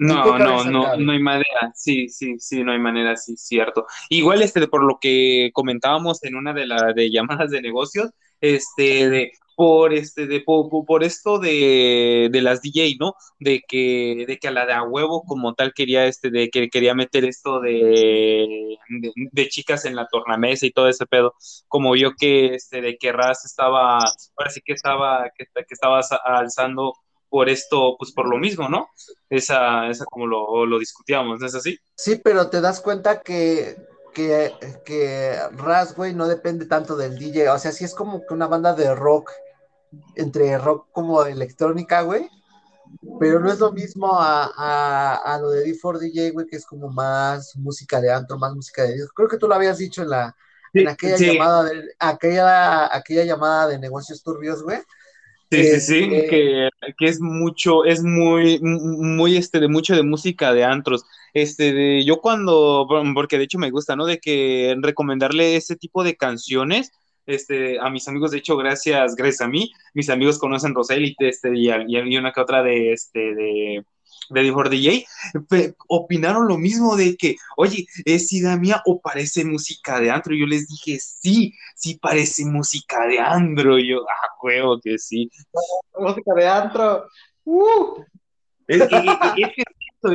No, no, no, no hay manera. Sí, sí, sí, no hay manera, sí, cierto. Igual, este, por lo que comentábamos en una de las de llamadas de negocios, este, de, por este, de, por, esto de, de, las DJ, ¿no? De que, de que a la de a huevo como tal quería, este, de que quería meter esto de, de, chicas en la tornamesa y todo ese pedo, como yo que, este, de que Raz estaba, ahora sí que estaba, que, que estaba alzando por esto, pues por lo mismo, ¿no? Esa, esa como lo, lo discutíamos, ¿no es así? Sí, pero te das cuenta que, que, que Raz, güey, no depende tanto del DJ, o sea, sí es como que una banda de rock, entre rock como electrónica, güey, pero no es lo mismo a, a, lo de D4DJ, güey, que es como más música de antro, más música de. Creo que tú lo habías dicho en la, en aquella llamada de, aquella, aquella llamada de negocios turbios, güey, Sí, sí, sí, este que, es mucho, es muy, muy, este, de mucho de música de antros. Este, de, yo cuando, porque de hecho me gusta, ¿no? De que recomendarle ese tipo de canciones, este, a mis amigos, de hecho, gracias, gracias a mí, mis amigos conocen Rosélite, este, y, y, una que otra de, este, de, de for DJ, opinaron lo mismo de que, oye, ¿es idea mía o parece música de antro? Yo les dije, sí, sí parece música de andro. yo, ah, juego que sí. [LAUGHS] Música de antro. Uh. Es, que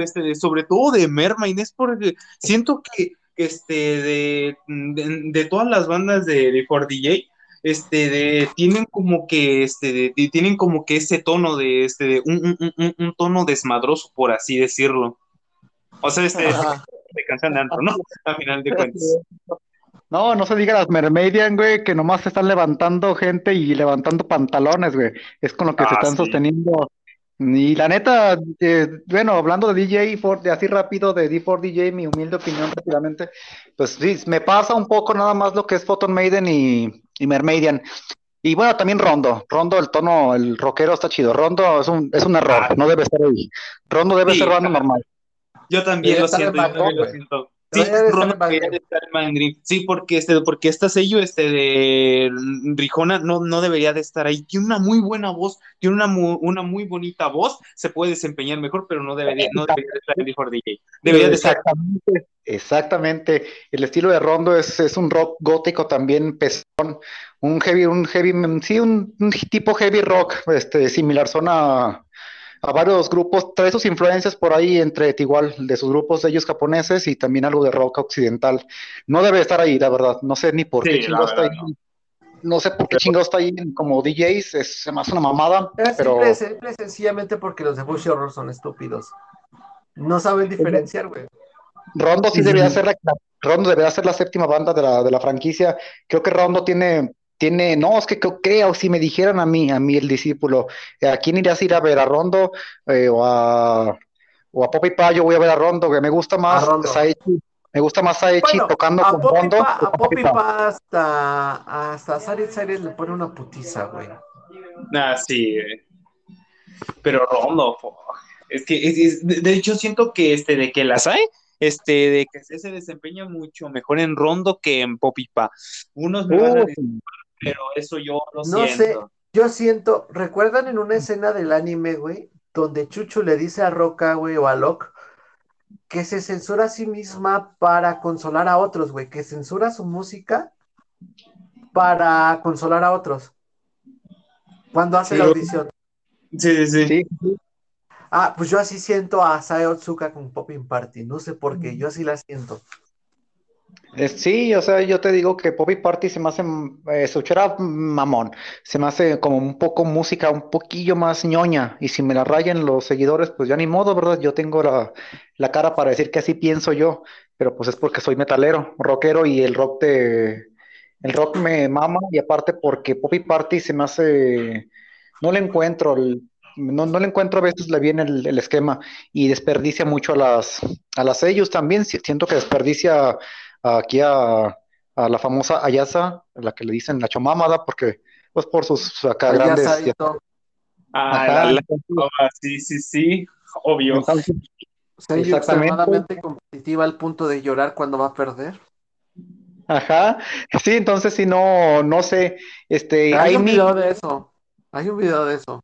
este, sobre todo de Mermaid, es porque siento que este, de, de, todas las bandas de, de For DJ, este, de, tienen como que, este, de, tienen como que ese tono de, este, de un, un, un, tono desmadroso, por así decirlo. O sea, este, de canción de antro, ¿no? A final de cuentas. No, no se diga las Mermaidian, güey, que nomás se están levantando gente y levantando pantalones, güey. Es con lo que se ah, están sosteniendo. Y la neta, eh, bueno, hablando de DJ, de así rápido, de D4DJ, mi humilde opinión rápidamente, pues sí, me pasa un poco nada más lo que es Photon Maiden y, y Mermaidian. Y bueno, también Rondo. Rondo, el tono, el rockero está chido. Rondo es un, es un error, ah. no debe estar ahí. Rondo debe ser banda normal. Yo también lo siento, yo también lo siento. Sí, sí, porque este, porque este sello este de Rijona no, no debería de estar ahí. Tiene una muy buena voz, tiene una muy, una muy bonita voz, se puede desempeñar mejor, pero no debería, no debería de estar el mejor DJ. Debería de estar. Exactamente, exactamente. El estilo de Rondo es, es un rock gótico también pesón, un heavy, un heavy, sí, un, un tipo heavy rock, este, similar zona a varios grupos, trae sus influencias por ahí entre igual de sus grupos de ellos japoneses y también algo de rock occidental. No debe estar ahí, la verdad. No sé ni por qué chingados está ahí. No. sé por qué chingados está ahí como DJs, es más una mamada. pero... Simple, sencillamente porque los de Bush Horror son estúpidos. No saben diferenciar, güey. Rondo sí debería ser la, Rondo debería ser la séptima banda de la, de la franquicia. Creo que Rondo tiene, tiene, no, es que creo, si me dijeran a mí, a mí el discípulo, ¿a quién irías a ir a ver? ¿A Rondo eh, o a, o a Poppy Pa? Yo voy a ver a Rondo, que me gusta más Saechi, me gusta más Saechi tocando con Rondo. a Poppy Pa hasta, hasta Sari le pone una putiza, güey. Ah, sí, pero Rondo, es que, de hecho, siento que este, de que las hay, este, de que se desempeña mucho mejor en Rondo que en Popipa. Unos me van a decir, pero eso yo lo no Sé, yo siento, ¿recuerdan en una escena del anime, güey? Donde Chuchu le dice a Roca, güey, o a Locke, que se censura a sí misma para consolar a otros, güey, que censura su música para consolar a otros. Cuando hace la audición. Sí, sí, sí. Ah, pues yo así siento a Sae Otsuka con Popping Party, no sé por qué, yo así la siento. Sí, o sea, yo te digo que Poppy Party se me hace, eh, mamón, se me hace como un poco música, un poquillo más ñoña, y si me la rayan los seguidores, pues ya ni modo, ¿verdad? Yo tengo la, la cara para decir que así pienso yo, pero pues es porque soy metalero, rockero, y el rock te, el rock me mama, y aparte porque Poppy Party se me hace, no le encuentro el no, no le encuentro a veces le viene el, esquema y desperdicia mucho a las, a las ellos también. Siento que desperdicia aquí a, la famosa Ayasa, la que le dicen la chomámada, porque pues por sus acá grandes. Ah, sí, sí, sí, obvio. extremadamente competitiva al punto de llorar cuando va a perder. Ajá, sí, entonces si no, no sé, este, hay un video de eso, hay un video de eso.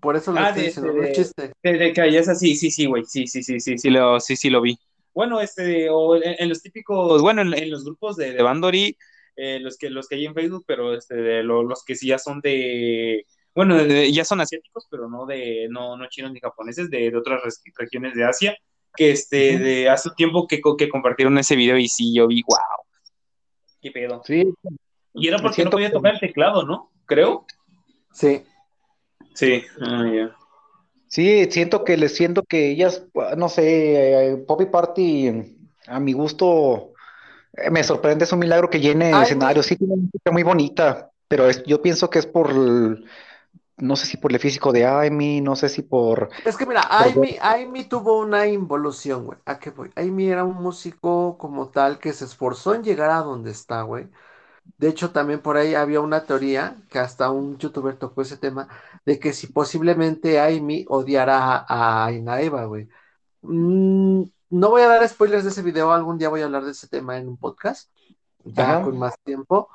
Por eso lo ah, estoy diciendo, de, chiste. De, que sí, sí, sí, güey, sí, sí, sí, sí, sí, lo, sí, sí lo vi. Bueno, este, o en, los típicos, bueno, en, los grupos de, de Bandori, eh, los, que, los que hay en Facebook, pero este, de los que sí ya son de, bueno, ya son asiáticos, pero no de, no, no chinos ni japoneses, de, de otras regiones de Asia, que este, de hace tiempo que, que compartieron ese video y sí, yo vi, wow, qué pedo. Sí. Y era porque no podía tocar el teclado, ¿no? Creo. Sí. Sí, ah, Sí, siento que les siento que ellas, no sé, eh, Poppy Party, a mi gusto, eh, me sorprende, es un milagro que llene el escenario. Sí, tiene una música muy bonita, pero yo pienso que es por, no sé si por el físico de Amy, no sé si por... Es que mira, Amy, Amy tuvo una involución, güey. ¿A qué voy? Amy era un músico como tal que se esforzó en llegar a donde está, güey. De hecho, también por ahí había una teoría, que hasta un youtuber tocó ese tema, de que si posiblemente Amy odiara a, Inaeva, güey. Mm, no voy a dar spoilers de ese video, algún día voy a hablar de ese tema en un podcast, ya con más tiempo.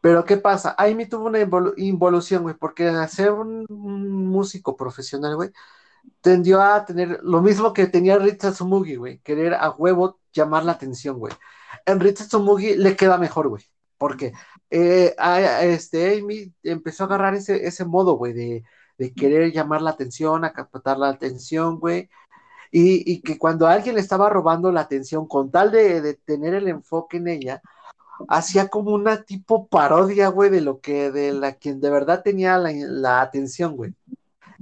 Pero ¿qué pasa? Amy tuvo una involución, güey, porque al ser un, músico profesional, güey, tendió a tener lo mismo que tenía Ritsa Tsumugi, güey, querer a huevo llamar la atención, güey. En Ritsa Tsumugi le queda mejor, güey. Porque eh, este, Amy empezó a agarrar ese, ese modo, güey, de, querer llamar la atención, a captar la atención, güey. Y, que cuando alguien le estaba robando la atención, con tal de, tener el enfoque en ella, hacía como una tipo parodia, güey, de lo que, de la quien de verdad tenía la, la atención, güey.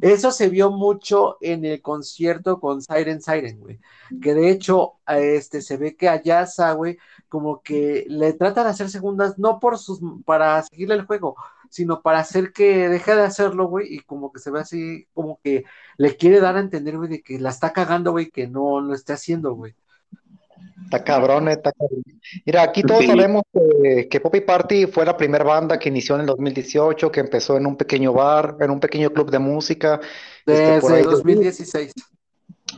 Eso se vio mucho en el concierto con Siren Siren, güey. Que de hecho, este, se ve que a Yasa, güey, como que le trata de hacer segundas, no por sus, para seguirle el juego, sino para hacer que deje de hacerlo, güey, y como que se ve así, como que le quiere dar a entender, güey, de que la está cagando, güey, que no lo esté haciendo, güey. Está cabrón, está cabrón. Mira, aquí todos sabemos que, que, Poppy Party fue la primera banda que inició en el 2018, que empezó en un pequeño bar, en un pequeño club de música. Este, Desde 2016.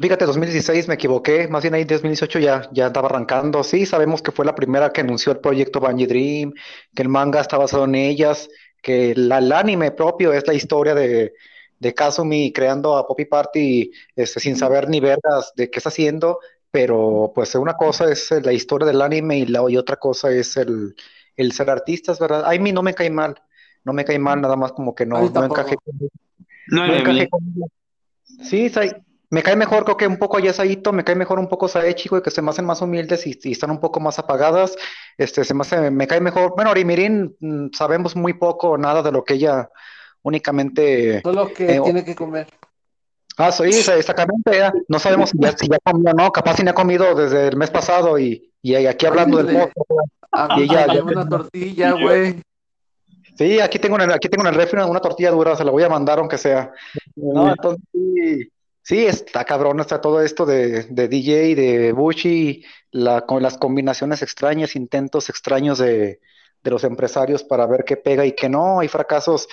Fíjate, 2016 me equivoqué, más bien ahí 2018 ya, ya estaba arrancando. Sí, sabemos que fue la primera que anunció el proyecto Bungie Dream, que el manga está basado en ellas, que el anime propio es la historia de, de Kazumi creando a Poppy Party este, sin saber ni vergas de qué está haciendo, pero pues una cosa es la historia del anime y, la, y otra cosa es el, el ser artistas, ¿verdad? A mí no me cae mal, no me cae mal, nada más como que no, no encajé con... No, encajé con... Sí, me cae mejor, creo que un poco Yasaito, me cae mejor un poco Saechi, güey, que se me hacen más humildes y, están un poco más apagadas. Este, se me, hace, me cae mejor. Bueno, Orimirin, mm, sabemos muy poco, nada de lo que ella únicamente. Todo lo que eh, tiene que comer. Ah, sí, exactamente. ya. No sabemos si ya, si ya comió o no. Capaz si no ha comido desde el mes pasado y, y aquí hablando del mozo. A Y ya- una tortilla, güey. Sí, aquí tengo en el, aquí tengo en el refri una, una tortilla dura, se la voy a mandar aunque sea. No, entonces sí, sí, está cabrón, está todo esto de, de DJ, de Bushi, la, con las combinaciones extrañas, intentos extraños de, de los empresarios para ver qué pega y qué no. Hay fracasos,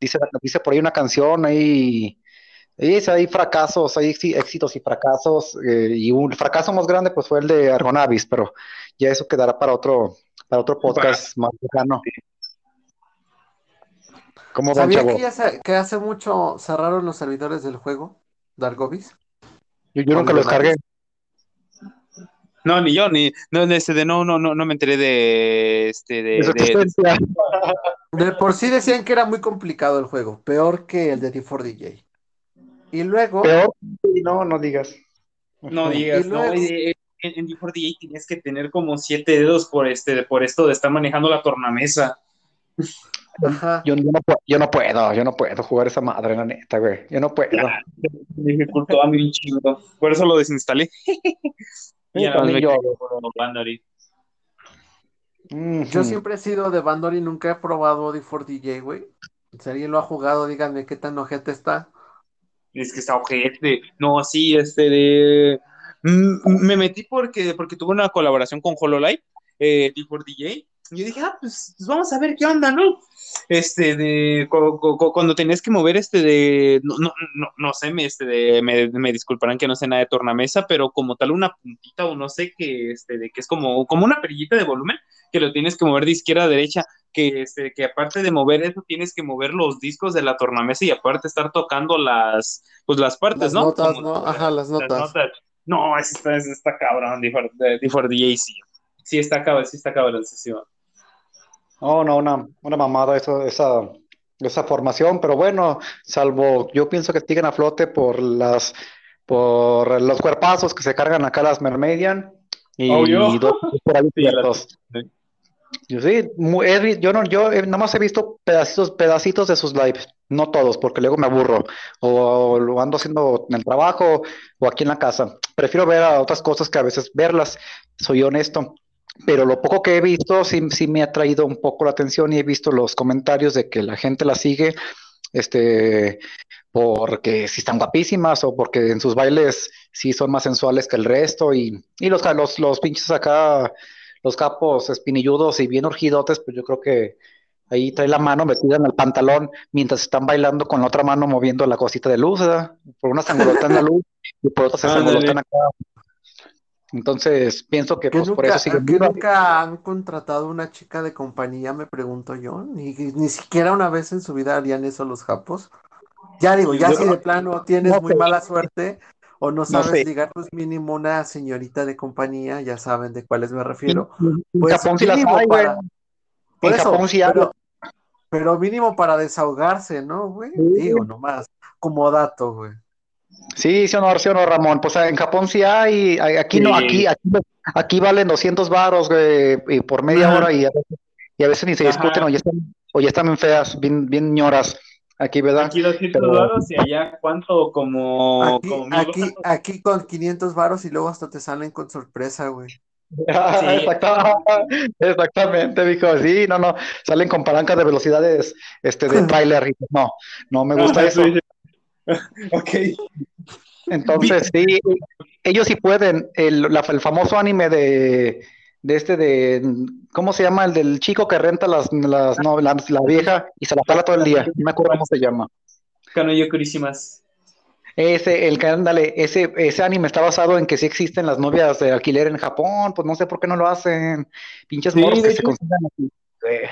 dice, dice por ahí una canción, hay, dice, hay fracasos, hay éxi- éxitos y fracasos, eh, y un fracaso más grande pues fue el de Argonavis, pero ya eso quedará para otro, para otro podcast más lejano. ¿Cómo ¿Sabía que, ya se- que hace mucho cerraron los servidores del juego, Dargovis? Yo, yo nunca lo descargué. No, ni yo, ni, no, este, de, no, no, no, no me enteré de, este, de, De de- por sí decían que era muy complicado el juego, peor que el de D4DJ. Y luego, Peor. No, no digas. no digas, luego- en, en D4DJ tienes que tener como siete dedos por este, por esto de estar manejando la tornamesa. ajá, Yo, yo no, yo no puedo, yo no puedo jugar esa madre, la neta, güey. Yo no puedo. Me dificultó a mí un chingo. Por eso lo desinstalé. [LAUGHS] Y ya yo. siempre he sido de Bandor y nunca he probado D4DJ, güey. Si alguien lo ha jugado, díganme qué tan ojete está. Es que está ojete. No, sí, este de. Mm, Me metí porque, porque tuve una colaboración con HoloLive, eh, D4DJ. Yo dije, ah, pues, pues vamos a ver qué onda, ¿no? Este, de. cu- cuando tenías que mover este de. No, no, no, no sé, me, este de, me, me disculparán que no sé nada de tornamesa, pero como tal una puntita o no sé que, este, de que es como, como una perillita de volumen que lo tienes que mover de izquierda a derecha, que, este, que aparte de mover eso, tienes que mover los discos de la tornamesa y aparte estar tocando las, pues las partes, Las ¿no? notas, Como- ¿no? Ajá, las notas. No, ese está, ese está cabrón, D4DJ, sí. Sí está cabrón, sí está cabrón, sí, sí. No, no, una, una mamada eso, esa, esa formación, pero bueno, salvo yo pienso que siguen a flote por las por los cuerpazos que se cargan acá las Mermedian y dos por ahí [LAUGHS] Sí, ciertos. Yo sí, he yo no, yo eh, nada más he visto pedacitos, pedacitos de sus lives, no todos, porque luego me aburro, o lo ando haciendo en el trabajo o aquí en la casa. Prefiero ver a otras cosas que a veces verlas, soy honesto. Pero lo poco que he visto sí, sí me ha traído un poco la atención y he visto los comentarios de que la gente la sigue, este, porque sí están guapísimas o porque en sus bailes sí son más sensuales que el resto y, y los, los, los pinches acá los capos espinilludos y bien urgidotes, pues yo creo que ahí trae la mano metida en el pantalón mientras están bailando con la otra mano moviendo la cosita de luz, ¿verdad? Por una [LAUGHS] se la luz y por otra se angolotan acá. Entonces, pienso que Que pues por eso siguen que nunca han contratado una chica de compañía, me pregunto yo. Ni, ni siquiera una vez en su vida harían eso los japos. Ya digo, ya Yo- si de plano tienes No muy sé. mala suerte o no sabes sé. ligar, pues mínimo una señorita de compañía, ya saben de cuáles me refiero. En Pues Japón sí las mínimo hay, güey. para- Por En eso, Japón sí pero, pero mínimo para desahogarse, ¿no, güey? Sí. Digo, nomás, como dato, güey. Sí, sí o no, sí o no, Ramón. Pues en Japón sí hay, hay- aquí no, aquí, aquí, aquí valen 200 varos, güey, y por media Ajá. hora y a veces, y a veces ni se Ajá. discuten o ya están, o ya están bien feas, bien, bien ñoras. Aquí, ¿verdad? Aquí 200 Pero- dólares y allá, ¿cuánto? Como, Aquí, como aquí, varos. aquí con 500 varos y luego hasta te salen con sorpresa, güey. Ah, [LAUGHS] Sí. exacta- [LAUGHS] exactamente, mijo. Sí, no, no. Salen con palancas de velocidades este, de [LAUGHS] tráiler. y pues, No, no me gusta eso. [LAUGHS] Ok. Entonces, sí, ellos sí pueden. El, la- el famoso anime de, de este de, ¿cómo se llama? El del chico que renta las, las no, la, la vieja y se la pala todo el día. No me acuerdo cómo se llama. Kanoyo Kurisimas. Ese, el que, ándale, ese, ese anime está basado en que sí existen las novias de alquiler en Japón. Pues no sé por qué no lo hacen. Pinches Sí, morros de que se hecho. consigan aquí. Eh,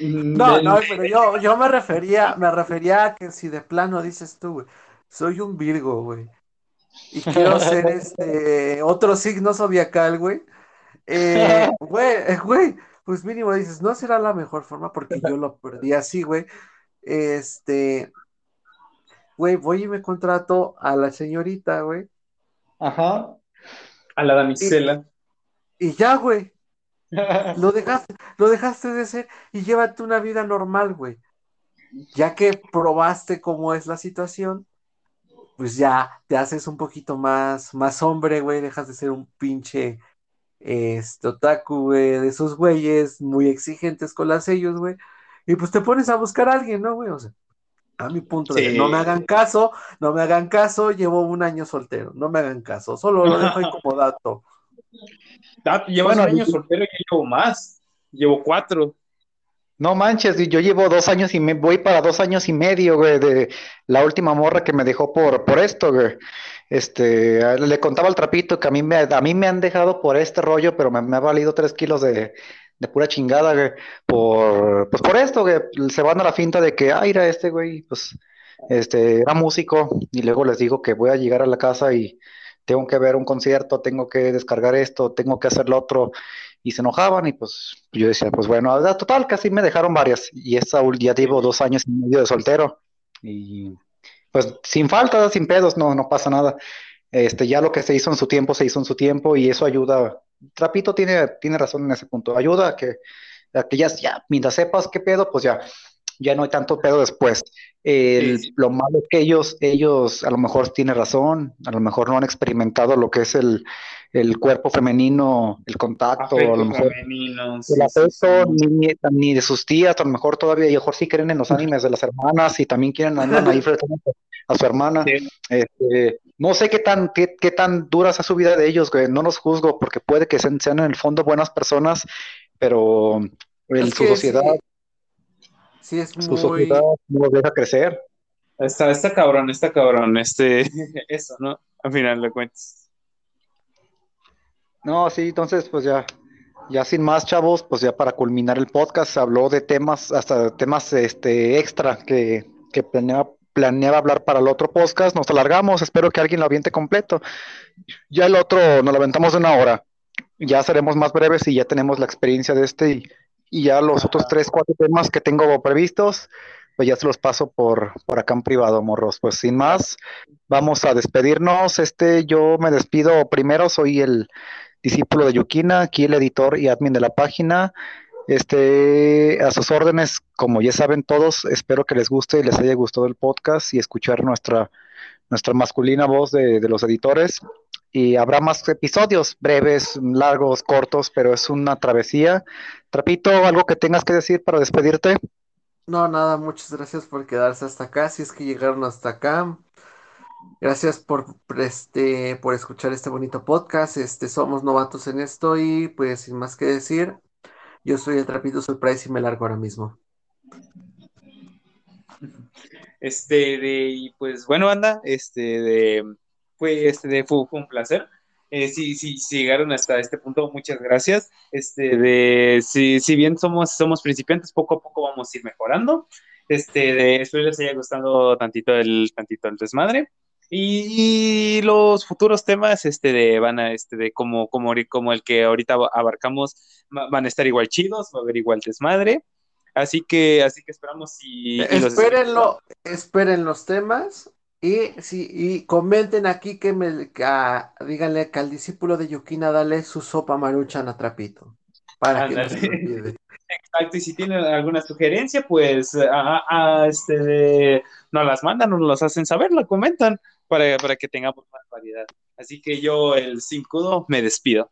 No, no, pero yo, yo me refería, me refería a que si de plano dices tú, güey, soy un Virgo, güey, y quiero ser [LAUGHS] este otro signo zodiacal, güey, eh, güey, eh, güey, pues mínimo dices, no será la mejor forma porque yo lo perdí así, güey, este, güey, voy y me contrato a la señorita, güey, Ajá. A la damisela. y ya, güey, lo dejaste, lo dejaste de ser y llévate una vida normal, güey. Ya que probaste cómo es la situación, pues ya te haces un poquito más, más hombre, güey, dejas de ser un pinche este, otaku, güey, de esos güeyes muy exigentes con las sellos, güey, y pues te pones a buscar a alguien, ¿no, güey? O sea, a mi punto de no me hagan caso, no me hagan caso, llevo un año soltero, no me hagan caso, solo lo dejo como dato. Llevas un año soltero y yo llevo más, llevo cuatro. No manches, yo llevo dos años y me voy para dos años y medio, güey, de la última morra que me dejó por, por esto, güey. Este, le contaba al trapito que a mí me, a mí me han dejado por este rollo, pero me, ha valido tres kilos de, de pura chingada, güey, por, pues por esto, güey, se van a la finta de que, ay, era este, güey, pues, este, era músico, y luego les digo que voy a llegar a la casa y tengo que ver un concierto, tengo que descargar esto, tengo que hacer lo otro, y se enojaban, y pues yo decía, pues bueno, total, casi me dejaron varias, y esa ya llevo dos años y medio de soltero, y pues sin falta, sin pedos, no, no pasa nada. Este, ya lo que se hizo en su tiempo, se hizo en su tiempo, y eso ayuda. Trapito tiene, tiene razón en ese punto. Ayuda a que, a que ya, ya, mientras sepas qué pedo, pues ya, ya no hay tanto pedo después. Lo malo es que ellos, ellos a lo mejor tienen razón, a lo mejor no han experimentado lo que es el, el cuerpo femenino, el contacto, a lo mejor el afecto, ni, ni, de sus tías, a lo mejor todavía, a lo mejor sí creen en los animes de las hermanas y también quieren andar ahí [LAUGHS] a su hermana. Este, no sé qué tan, qué, tan dura sea su vida de ellos, güey. No los juzgo porque puede que sean, en el fondo buenas personas, pero en su sociedad. Sí, es su sociedad no los deja crecer. Está, está cabrón, está cabrón, este, [LAUGHS] eso, ¿no? Al final de cuentas. No, sí, entonces, pues ya, ya sin más, chavos, pues ya para culminar el podcast, se habló de temas, hasta temas este, extra que, que planeaba planeaba hablar para el otro podcast, nos alargamos, espero que alguien lo aviente completo. Ya el otro nos lo aventamos de una hora. Ya seremos más breves y ya tenemos la experiencia de este y, ya los otros tres, cuatro temas que tengo previstos, pues ya se los paso por, por acá en privado, morros. Pues sin más, vamos a despedirnos. Este, yo me despido primero, soy el discípulo de Yukina, aquí el editor y admin de la página. Este, a sus órdenes, como ya saben todos, espero que les guste y les haya gustado el podcast y escuchar nuestra, nuestra masculina voz de, los editores. Y habrá más episodios, breves, largos, cortos, pero es una travesía. Trapito, ¿algo que tengas que decir para despedirte? No, nada, muchas gracias por quedarse hasta acá, si es que llegaron hasta acá. Gracias por, este, por escuchar este bonito podcast. Este, somos novatos en esto y pues sin más que decir, yo soy el Trapito Surprise y me largo ahora mismo. Este, de, pues bueno, anda, este, de, fue, este, de, fue, un placer. Eh, si, si, llegaron hasta este punto, muchas gracias. Este, de, si, si bien somos, somos principiantes, poco a poco vamos a ir mejorando. Este, de, espero les haya gustado tantito el, tantito el desmadre. Y, los futuros temas este de van a este de como como como el que ahorita abarcamos van a estar igual chidos, va a haber igual desmadre. Así que así que esperamos y, espérenlo, esperen los temas y sí y comenten aquí que me díganle que al discípulo de Yukina dale su sopa maruchan a trapito para que no se olvide. Exacto, y si tienen alguna sugerencia, pues a, este, nos las mandan, nos las hacen saber, la comentan para, para que tengamos más variedad. Así que yo, el cincudo, me despido.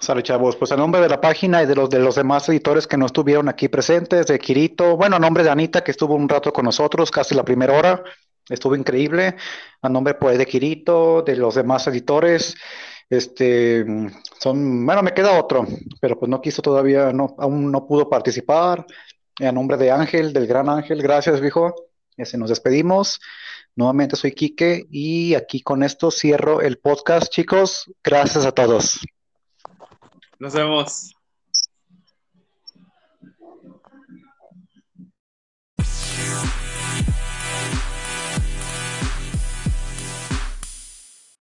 Sale, chavos. Pues a nombre de la página y de los de los demás editores que no estuvieron aquí presentes, de Kirito, bueno, a nombre de Anita, que estuvo un rato con nosotros, casi la primera hora, estuvo increíble. A nombre pues de Kirito, de los demás editores, este, son, bueno, me queda otro, pero pues no quiso todavía, no, aún no pudo participar. A nombre de Ángel, del gran Ángel, gracias, viejo. Nos despedimos. Nuevamente soy Quique y aquí con esto cierro el podcast, chicos. Gracias a todos. Nos vemos.